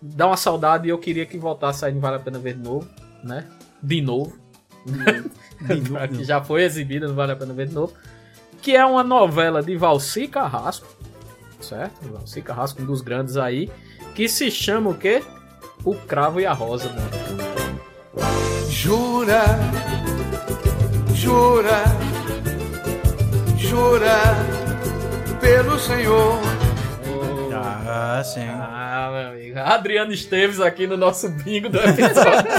dá uma saudade e eu queria que voltasse aí, não vale a pena ver de novo, né? De novo. Pra que já foi exibida, não vale a pena ver de novo. Que é uma novela de Valci Carrasco, certo? Valci Carrasco, um dos grandes aí, que se chama o quê? O Cravo e a Rosa, mano. Jura, jura, jura pelo Senhor. Ah, sim. Ah, meu amigo. Adriano Esteves aqui no nosso bingo do episódio.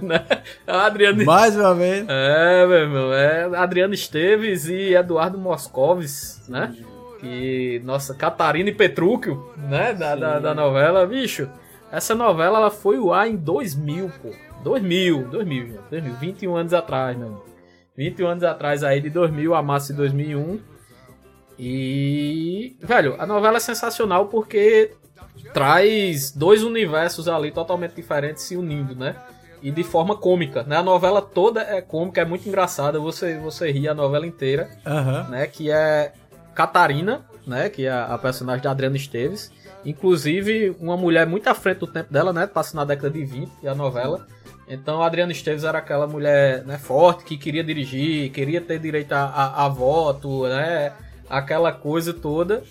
né? Adriano... Mais uma vez. É, meu irmão. É Adriano Esteves e Eduardo Moscovis, né? Que, nossa, Catarina e Petrúquio, né? Da, da, da novela. Bicho, essa novela ela foi o ar em 2000, pô. 2000, 2000, gente, 2000, 21 anos atrás, né? 21 anos atrás aí, de 2000 a março de 2001. E, velho, a novela é sensacional porque traz dois universos ali totalmente diferentes se unindo, né? E de forma cômica, né? A novela toda é cômica, é muito engraçada, você, você ri a novela inteira, Aham. né? Que é Catarina, né? Que é a personagem da Adriana Esteves. Inclusive, uma mulher muito à frente do tempo dela, né? Passa na década de 20 e a novela. Então, a Adriana Esteves era aquela mulher né, forte que queria dirigir, queria ter direito a, a, a voto, né? Aquela coisa toda.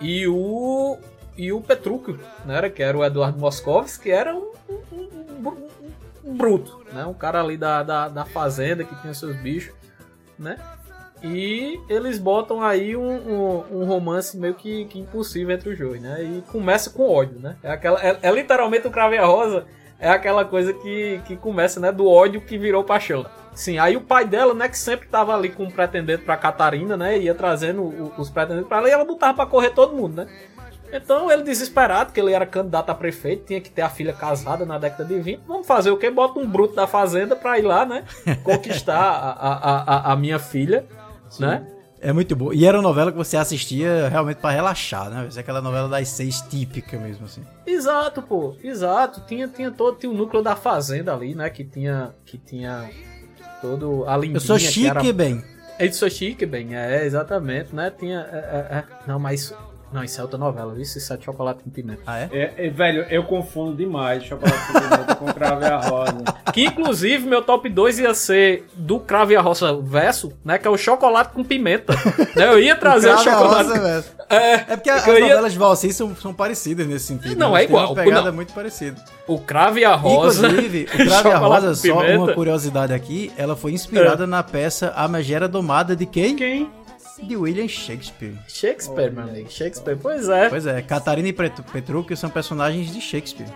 E o e o Petrúquio, né? Que era o Eduardo Moscovitz, que era um, um- um um bruto, né? Um cara ali da, da, da fazenda que tinha seus bichos, né? E eles botam aí um romance meio que, que impossível entre os dois, né? E começa com ódio, né? É, aquela, é, é literalmente o Crave a Rosa, é aquela coisa que, que começa, né? Do ódio que virou paixão. Sim, aí o pai dela, né, que sempre tava ali com um pretendente pra Catarina, né? Ia trazendo o- os pretendentes pra ela e ela botava pra correr todo mundo, né? Então ele desesperado, que ele era candidato a prefeito, tinha que ter a filha casada na década de 20. Vamos fazer o quê? Bota um bruto da fazenda pra ir lá, né? Conquistar a, a, a, a minha filha, né? É muito boa. E era uma novela que você assistia realmente pra relaxar, né? É aquela novela das seis típica mesmo, assim. Exato, pô, exato. Tinha, tinha todo tinha o núcleo da fazenda ali, né? Que tinha, que tinha todo a lindinha. Eu sou que chique, era- bem. Eu sou chique, bem, é, exatamente, né? Tinha. é, é, é. Não, mas. Não, isso é outra novela, viu? Isso é de chocolate com pimenta. Ah, é? É, é, velho, eu confundo demais chocolate com pimenta com cravo e a rosa. Que inclusive meu top 2 ia ser do Cravo e a Roça verso, né? Que é o chocolate com pimenta. né? Eu ia trazer o a chocolate. Rosa, velho. É, É porque as ia- novelas de Valci são, são parecidas nesse sentido. Não, né? é igual. Uma pegada Não. muito parecida. O Cravo e a Rosa. Inclusive, o Cravo e a Rosa, só uma curiosidade aqui, ela foi inspirada na peça A Megera Domada de quem? Quem? De William Shakespeare. Shakespeare, meu amigo. Shakespeare, pois é. Pois é, Catarina e Pet- Petrúquio são personagens de Shakespeare.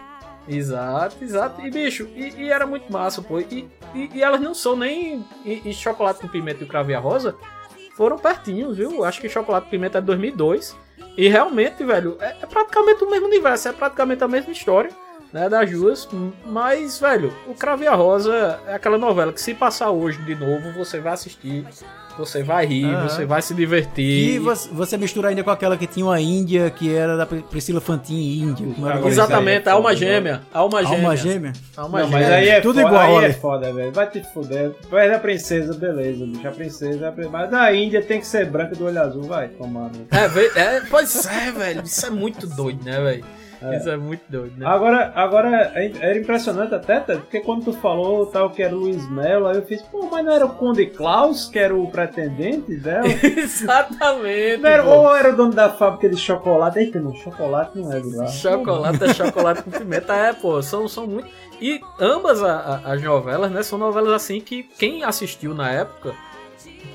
Exato, exato. E bicho, e, e era muito massa, pô. E, e, e elas não são nem. E, Chocolate com Pimenta e o Cravo e a Rosa foram pertinhos, viu? Acho que Chocolate com Pimenta é de 2002. E realmente, velho, é, é praticamente o mesmo universo, é praticamente a mesma história, né? Das duas. Mas, velho, o Cravo e a Rosa é aquela novela que se passar hoje de novo, você vai assistir. Você vai rir, você vai se divertir. E você, mistura ainda com aquela que tinha uma Índia, que era da Pri- Priscila Fantin Índia. Exatamente, é alma gêmea. Alma gêmea. Alma gêmea? Alma Não, gêmea. mas aí é Tudo foda, igual, aí é foda, velho. Vai te fuder. És a princesa, beleza, bicho. A princesa, é a princesa. Mas a Índia tem que ser branca do olho azul, vai tomar. É, é, pois é, velho. Isso é muito doido, né, velho? Isso é muito doido, né? Agora, agora é- era impressionante até, porque quando tu falou tal que era o Luiz Melo, aí eu fiz, pô, mas não era o Conde Klaus que era o pretendente dela? Exatamente. Não era- ou era o dono da fábrica de chocolate? Eita, não, chocolate não é de lá. Chocolate é chocolate com pimenta, é, pô, são, são muito. E ambas a- a- as novelas, né, são novelas assim que quem assistiu na época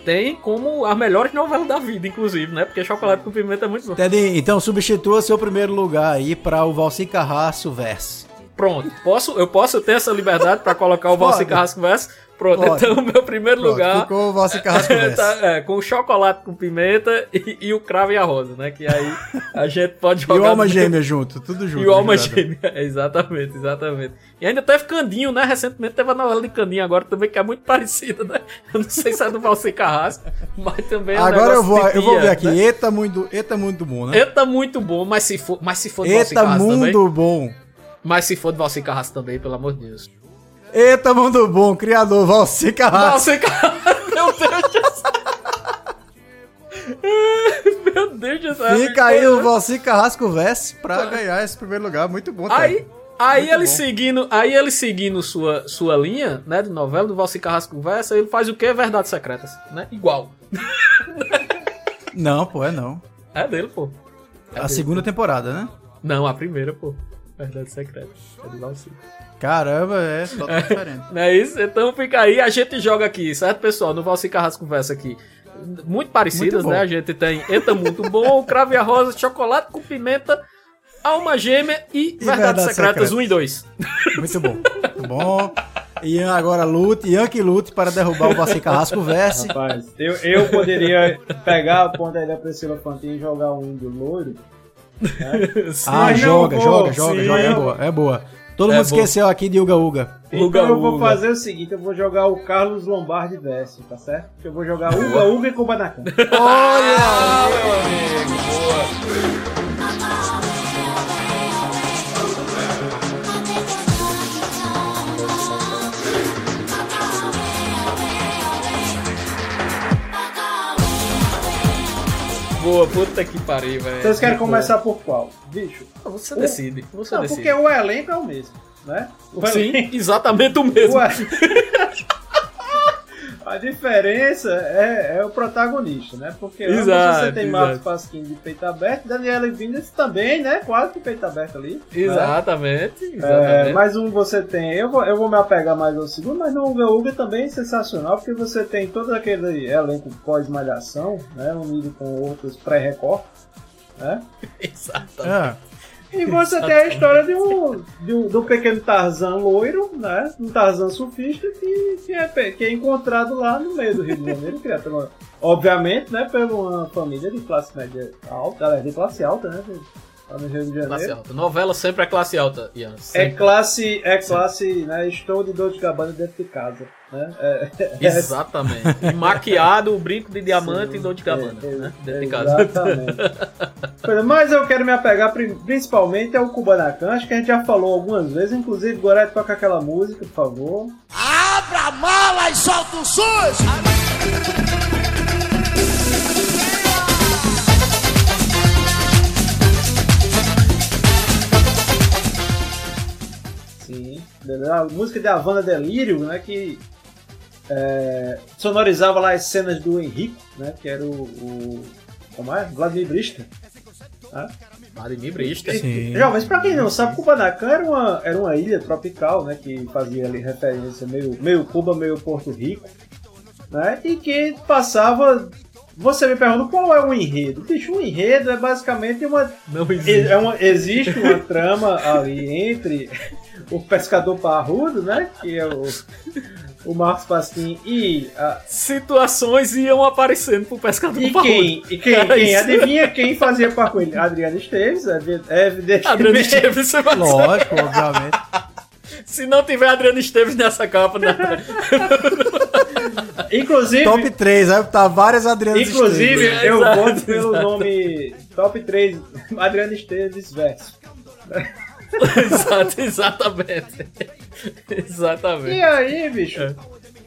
tem como as melhores novelas da vida, inclusive, né? Porque chocolate com pimenta é muito bom. Ted, então substitua seu primeiro lugar aí pra o Valci Carrasco verso. Pronto, posso, eu posso ter essa liberdade pra colocar o Pode. Carrasco verso? Pronto, Pode. então o meu primeiro Pronto, lugar. ficou o Valci Carrasco verso. tá, é, com chocolate com pimenta e, e o cravo e a rosa, né? Que aí a gente pode E jogar. o Alma Gêmea junto, tudo junto. E o Alma. Gêmea, exatamente, exatamente. E ainda teve Candinho, né? Recentemente teve a novela de Candinho agora também, que é muito parecida, né? Eu não sei se é do Valci Carrasco, mas também é um Agora eu vou, eu vou ver aqui. né? Eita muito, eita muito bom, né? Eita, muito bom, mas se for, mas se for do Valci Eita Carrasco mundo também. bom. Mas se for do Valci Carrasco também, pelo amor de Deus. Eita mundo bom, criador Valci Carrasco. Valci Carrasco, meu Deus do céu. Meu Deus do céu. Fica aí o Valci Carrasco verso pra ganhar esse primeiro lugar. Muito bom. Aí, aí Muito ele bom. seguindo, aí ele seguindo sua, sua linha, né, de novela do Valci Carrasco Conversa, ele faz o quê? Verdades Secretas, né? Igual. Não, pô, é não. É dele, pô. É a dele, segunda pô. temporada, né? Não, a primeira, pô. Verdades Secretas. É do. Caramba, é só tá diferente. Não é isso? Então fica aí, a gente joga aqui, certo, pessoal? No Valci Carrasco Conversa aqui. Muito parecidas, Muito né? A gente tem Eita Muito Bom, Crave a Rosa, Chocolate com Pimenta, Alma Gêmea e, E Verdades, Secretas Secretas. 1 e 2. Muito bom. Muito bom. Ian agora lute, Ian que lute para derrubar o Valci Carrasco verso. Rapaz, eu, eu poderia pegar a ponta aí da Priscila Fantin e jogar um índio loiro. Né? Ah, joga, vou, joga, joga, sim, joga. É boa, é boa. Todo É mundo boa. esqueceu aqui de Uga Uga. Então eu vou fazer o seguinte, eu vou jogar o Carlos Lombardi verso, tá certo? Eu vou jogar Uga Uga e Kubanacan. Ah, meu amigo, boa. Boa, puta que pariu, velho. Vocês querem começar por qual? Bicho. Você o- decide, você Não, decide. porque o elenco é o mesmo, né? O Sim, elenco- exatamente o mesmo. Ué. A diferença é, é o protagonista, né? Porque Exato, você tem exato. Marcos Pasquim de peito aberto, Daniela Vindas também, né? Quase de peito aberto ali. né? Exatamente, É, exatamente. mais um você tem. Eu vou, eu vou me apegar mais ao segundo, mas no Uga Uga também é sensacional, porque você tem todo aquele elenco pós-malhação, né? Unido com outros pré-recortes, né? Exatamente. É. E você tem a história de um, de um, do pequeno Tarzan loiro, né? Um Tarzan surfista que, que, é, que é encontrado lá no meio do Rio de Janeiro, criado pela- obviamente, né? Por uma família de classe média alta, de classe alta, né? Lá no Rio de Janeiro. Classe alta. Novela sempre é classe alta, Ian. É sempre. classe, é classe, né? Estou de dor de cabana dentro de casa, né? É, é- Exatamente. E maquiado, o brinco de diamante Sim, e dor de cabana, é, é, né? Dentro de casa. Exatamente. Pois é, Mas eu quero me apegar pri- principalmente ao Kubanacan, acho que a gente já falou algumas vezes, inclusive Gorete toca aquela música, por favor. Abra a mala e solta o SUS! Sim, a música de Havana Delírio, né, que é, sonorizava lá as cenas do Henrique, né, que era o, o como é? Vladimir Brista. né? Vladimir Brista. E- Jovens, pra quem não sabe, Kubanacan era uma, era uma ilha tropical, né, que fazia ali referência meio, meio Cuba, meio Porto Rico, né, e que passava... Você me pergunta qual é o enredo? Bicho, o enredo é basicamente uma... Não existe. É uma, existe uma trama ali entre o pescador parrudo, né, que é o, o Marcos Pasquim, e a, Situações iam aparecendo pro pescador e quem, e quem, quem isso. adivinha quem fazia par com ele? Adriano Esteves, evi- evidentemente. Adriano Esteves, você vai Lógico, obviamente. Se não tiver Adriano Esteves nessa capa, né? Inclusive, Top 3, aí tá várias Adrianas inclusive Esteves. eu Exato, voto pelo exato. nome top 3, Adriano Esteves verso. Exato, exatamente. Exatamente. E aí, bicho, É.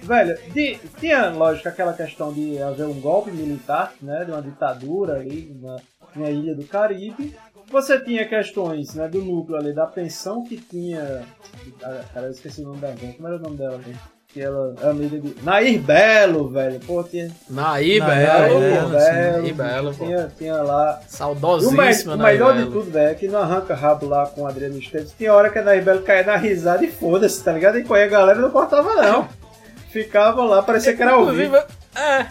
velho, de- tinha, lógico, aquela questão de haver um golpe militar, né, de uma ditadura ali na, na ilha do Caribe, você tinha questões né, do núcleo ali, da pensão que tinha. Cara, eu esqueci o nome da gente. Como era o nome dela? Que ela é amiga de. Nair Belo, velho. Pô, tinha. Nair Belo, Belo, pô. sim. Naí Belo. Tinha, tinha lá. E o, me- o melhor de Belo. tudo, velho, é que no arranca rabo lá com o Adriano Esteves, tinha hora que a Nair Belo caía na risada e foda-se, tá ligado? E a galera não cortava, não. Ficava lá, parecia que era ao vivo. é.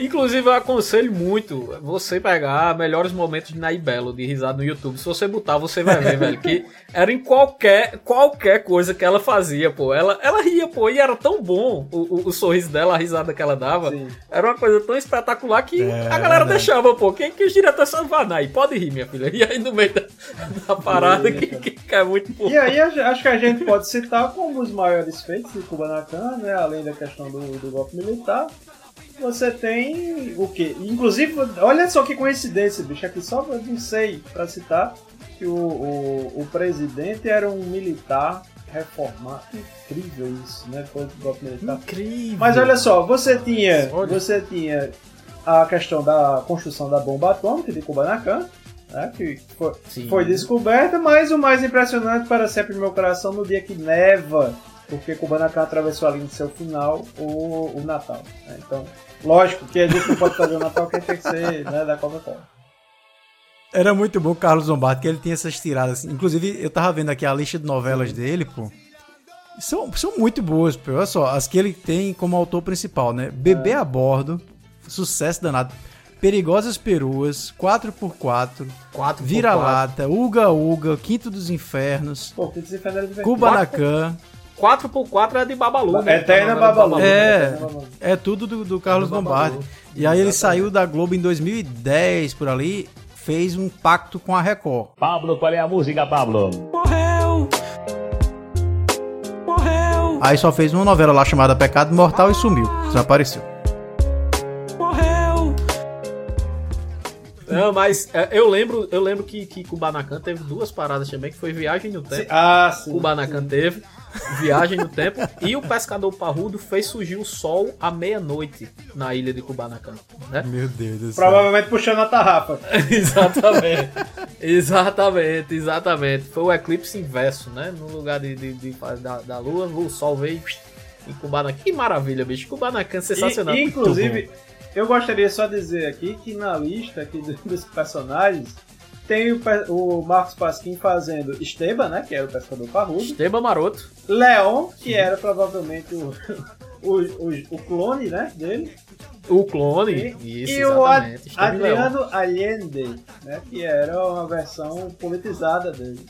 Inclusive, eu aconselho muito você pegar melhores momentos de Naibelo de risada no YouTube. Se você botar, você vai ver, velho, que era em qualquer, qualquer coisa que ela fazia, pô. Ela, ela ria, pô, e era tão bom o, o, o sorriso dela, a risada que ela dava. Era uma coisa tão espetacular que É, a galera verdade. deixava, pô. Quem que os diretores só vai, Nai, pode rir, minha filha. E aí no meio da, da parada, que, que é muito bom. E aí acho que a gente pode citar como os maiores feitos de Kubanacan, né? Além da questão do, do golpe militar. Você tem o quê? Inclusive, olha só que coincidência, bicho, aqui só eu não sei pra citar que o, o, o presidente era um militar reformado. Incrível isso, né? Foi o golpe militar. Incrível. Mas olha só, você tinha, Olha. você tinha a questão da construção da bomba atômica de Kubanacan, né, que foi, foi descoberta, mas o mais impressionante para sempre meu coração no dia que neva, porque Kubanacan atravessou ali no seu final o, o Natal. né? Então, lógico que a gente não pode fazer o Natal, que tem que ser né, da Coca-Cola. Era muito bom o Carlos Lombardi, que ele tinha essas tiradas. assim. Inclusive, eu tava vendo aqui a lista de novelas dele, pô. São, são muito boas, pô. Olha só, as que ele tem como autor principal, né? Bebê a Bordo, sucesso danado. Perigosas Peruas, 4x4, 4 Vira-Lata, Uga Uga, Quinto dos Infernos, Pô, desenfenderam de Kubanacan. 4x4 é de Babalu, né? Eterna Babalu. É, é tudo do, do Carlos Do Lombardi. E aí ele saiu da Globo em 2010, por ali, fez um pacto com a Record. Pablo, qual é a música, Pablo? Aí só fez uma novela lá chamada Pecado Mortal e sumiu. Desapareceu. Não, mas é, eu lembro, eu lembro que, que Kubanacan teve duas paradas também, que foi Viagem no Tempo. Ah, sim. Kubanacan teve Viagem no Tempo e o Pescador Parrudo fez surgir o sol à meia-noite na ilha de Kubanacan, né? Meu Deus do céu. Provavelmente puxando a tarrafa. exatamente. Exatamente, exatamente. Foi o eclipse inverso, né? No lugar de, de, de- da, da lua, o sol veio em Kubanacan. Que maravilha, bicho. Kubanacan sensacional. E, inclusive, bom. Eu gostaria só de dizer aqui que na lista aqui do- dos personagens tem o, o Marcos Pasquim fazendo Esteban, né? Que era o pescador parrudo. Esteban Maroto. Leon, que era provavelmente o, o, o, o clone, né? Dele. O clone. E, Isso, e o exatamente. Leão. Adriano Allende, né? Que era uma versão politizada dele.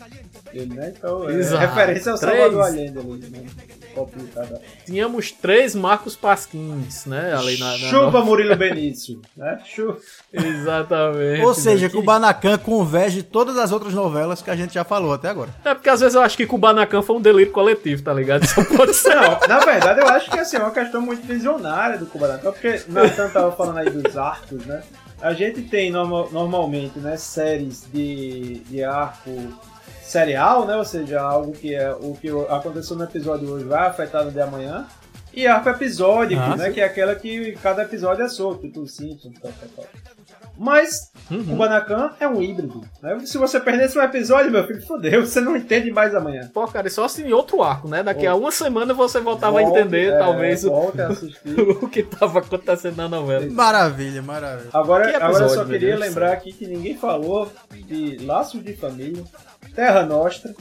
Dele, né? Então, é, referência ao. Salvador Allende ali, né? Complicada. Tínhamos três Marcos Pasquins, né? Ali na, na Chupa Murilo Benício, né? Chupa. Exatamente. Ou seja, Que- Kubanacan converge todas as outras novelas que a gente já falou até agora. É porque às vezes eu acho que Kubanacan foi um delírio coletivo, tá ligado? Só pode ser. Não, na verdade eu acho que assim, é uma questão muito visionária do Kubanacan, porque Nathan tava falando aí dos arcos, né? A gente tem norma- normalmente, né, séries de, de arco serial, né? Ou seja, algo que é o que aconteceu no episódio hoje vai afetar no de amanhã. E arco episódico, Ah, né? sim. Que é aquela que cada episódio é solto, tipo Simpsons, tal, tal, tal. Mas o Kubanacan é um híbrido. Né? Se você perdesse um episódio, meu filho, fodeu, você não entende mais amanhã. Pô, cara, e só assim em outro arco, né? Daqui a uma semana você voltava a Volte, entender, é, talvez, o, volte a assistir. o que tava acontecendo na novela. Maravilha, maravilha. Agora, agora eu só queria lembrar aqui que ninguém falou de Laços de Família, Terra Nostra.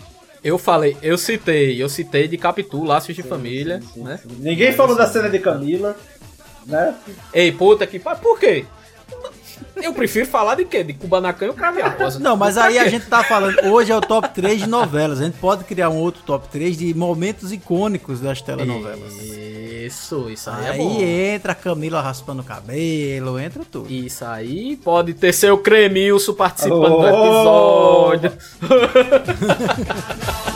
Eu falei, eu citei, eu citei de Capitu, Laços de Família, né? Ninguém falou da cena de Camila, né? Ei, puta que pariu, por quê? Eu prefiro falar de quê? De Kubanacan e o Caviar Rosa. Não, mas aí a gente tá falando, hoje é o top 3 de novelas. A gente pode criar um outro top 3 de momentos icônicos das telenovelas. Isso, isso aí, é Aí bom. entra a Camila raspando o cabelo, entra tudo. Isso aí pode ter seu Cremilson participando do Oh! episódio.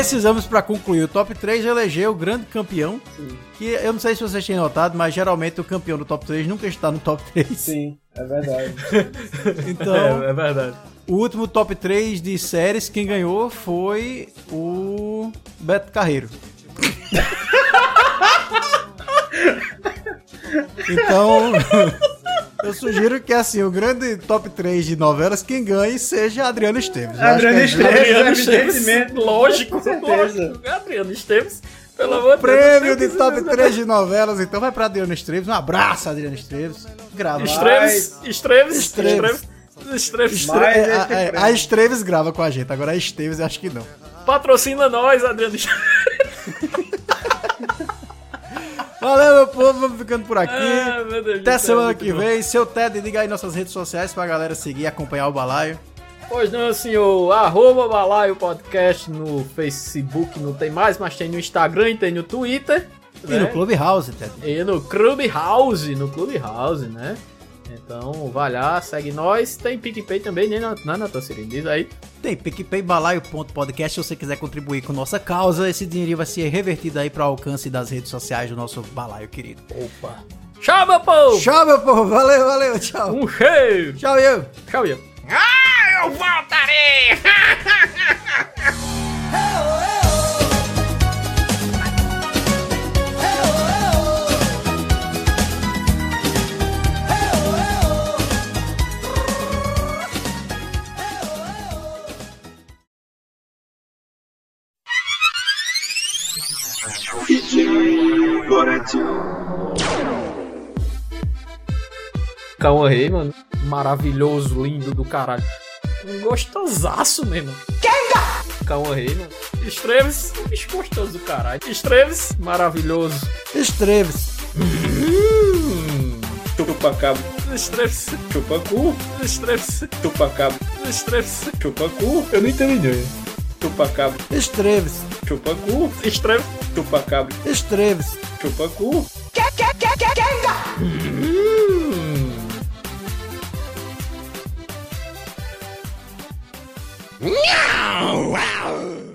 Precisamos, pra concluir o top 3, eleger o grande campeão. Que eu não sei se vocês têm notado, mas geralmente o campeão do top 3 nunca está no top 3. Sim, é verdade. Então, É, é verdade. o último top 3 de séries, quem ganhou foi o Beto Carreiro. Então, eu sugiro que assim, o grande top 3 de novelas, quem ganhe seja Adriano Esteves. Acho Adriano é Esteves, Adriano. Esteves, lógico, lógico. Adriano Esteves, pelo amor de Deus. Prêmio de top Esteves, 3 de novelas, então vai pra Adriano Esteves. Um abraço, Adriano Esteves. Grava. Esteves, Esteves, Esteves. Esteves, Esteves. Estre- Mais é, esse a, é, prêmio. a Esteves grava com a gente, agora a Esteves eu acho que não. Patrocina nós, Adriano Esteves. Valeu, meu povo, vamos ficando por aqui. Ah, Deus Até céu, semana que bom. vem. Seu Ted, diga aí nossas redes sociais pra galera seguir e acompanhar o balaio. Pois não, senhor. Arroba Balaio Podcast no Facebook, não tem mais, mas tem no Instagram e tem no Twitter. E no Clubhouse, Ted. E no Clubhouse, no Clubhouse, né? Então, vai lá, segue nós. Tem PicPay também, né, né Natan Cirino? Diz aí. Tem PicPayBalaio.podcast se você quiser contribuir com nossa causa. Esse dinheiro vai ser revertido aí para o alcance das redes sociais do nosso balaio querido. Opa. Tchau, meu povo! Tchau, meu povo. Valeu, valeu. Tchau. Um cheiro! Tchau, eu. Tchau, eu. Ah, eu voltarei! Calma aí, mano. Maravilhoso, lindo do caralho. Um gostosaço mesmo. Calma aí, mano. Estreves, um bicho gostoso do caralho. Estreves, maravilhoso. Estreves. Hum. Chupa cabo, Estreves, chupa cu, estreves, chupa cabo, estreves. chupa cu, Eu não entendi. Chupacabra. Estreves. Chupacu. Estreve. Chupacabra. Estreves. Chupacu. Que, que, que, que, que, Não!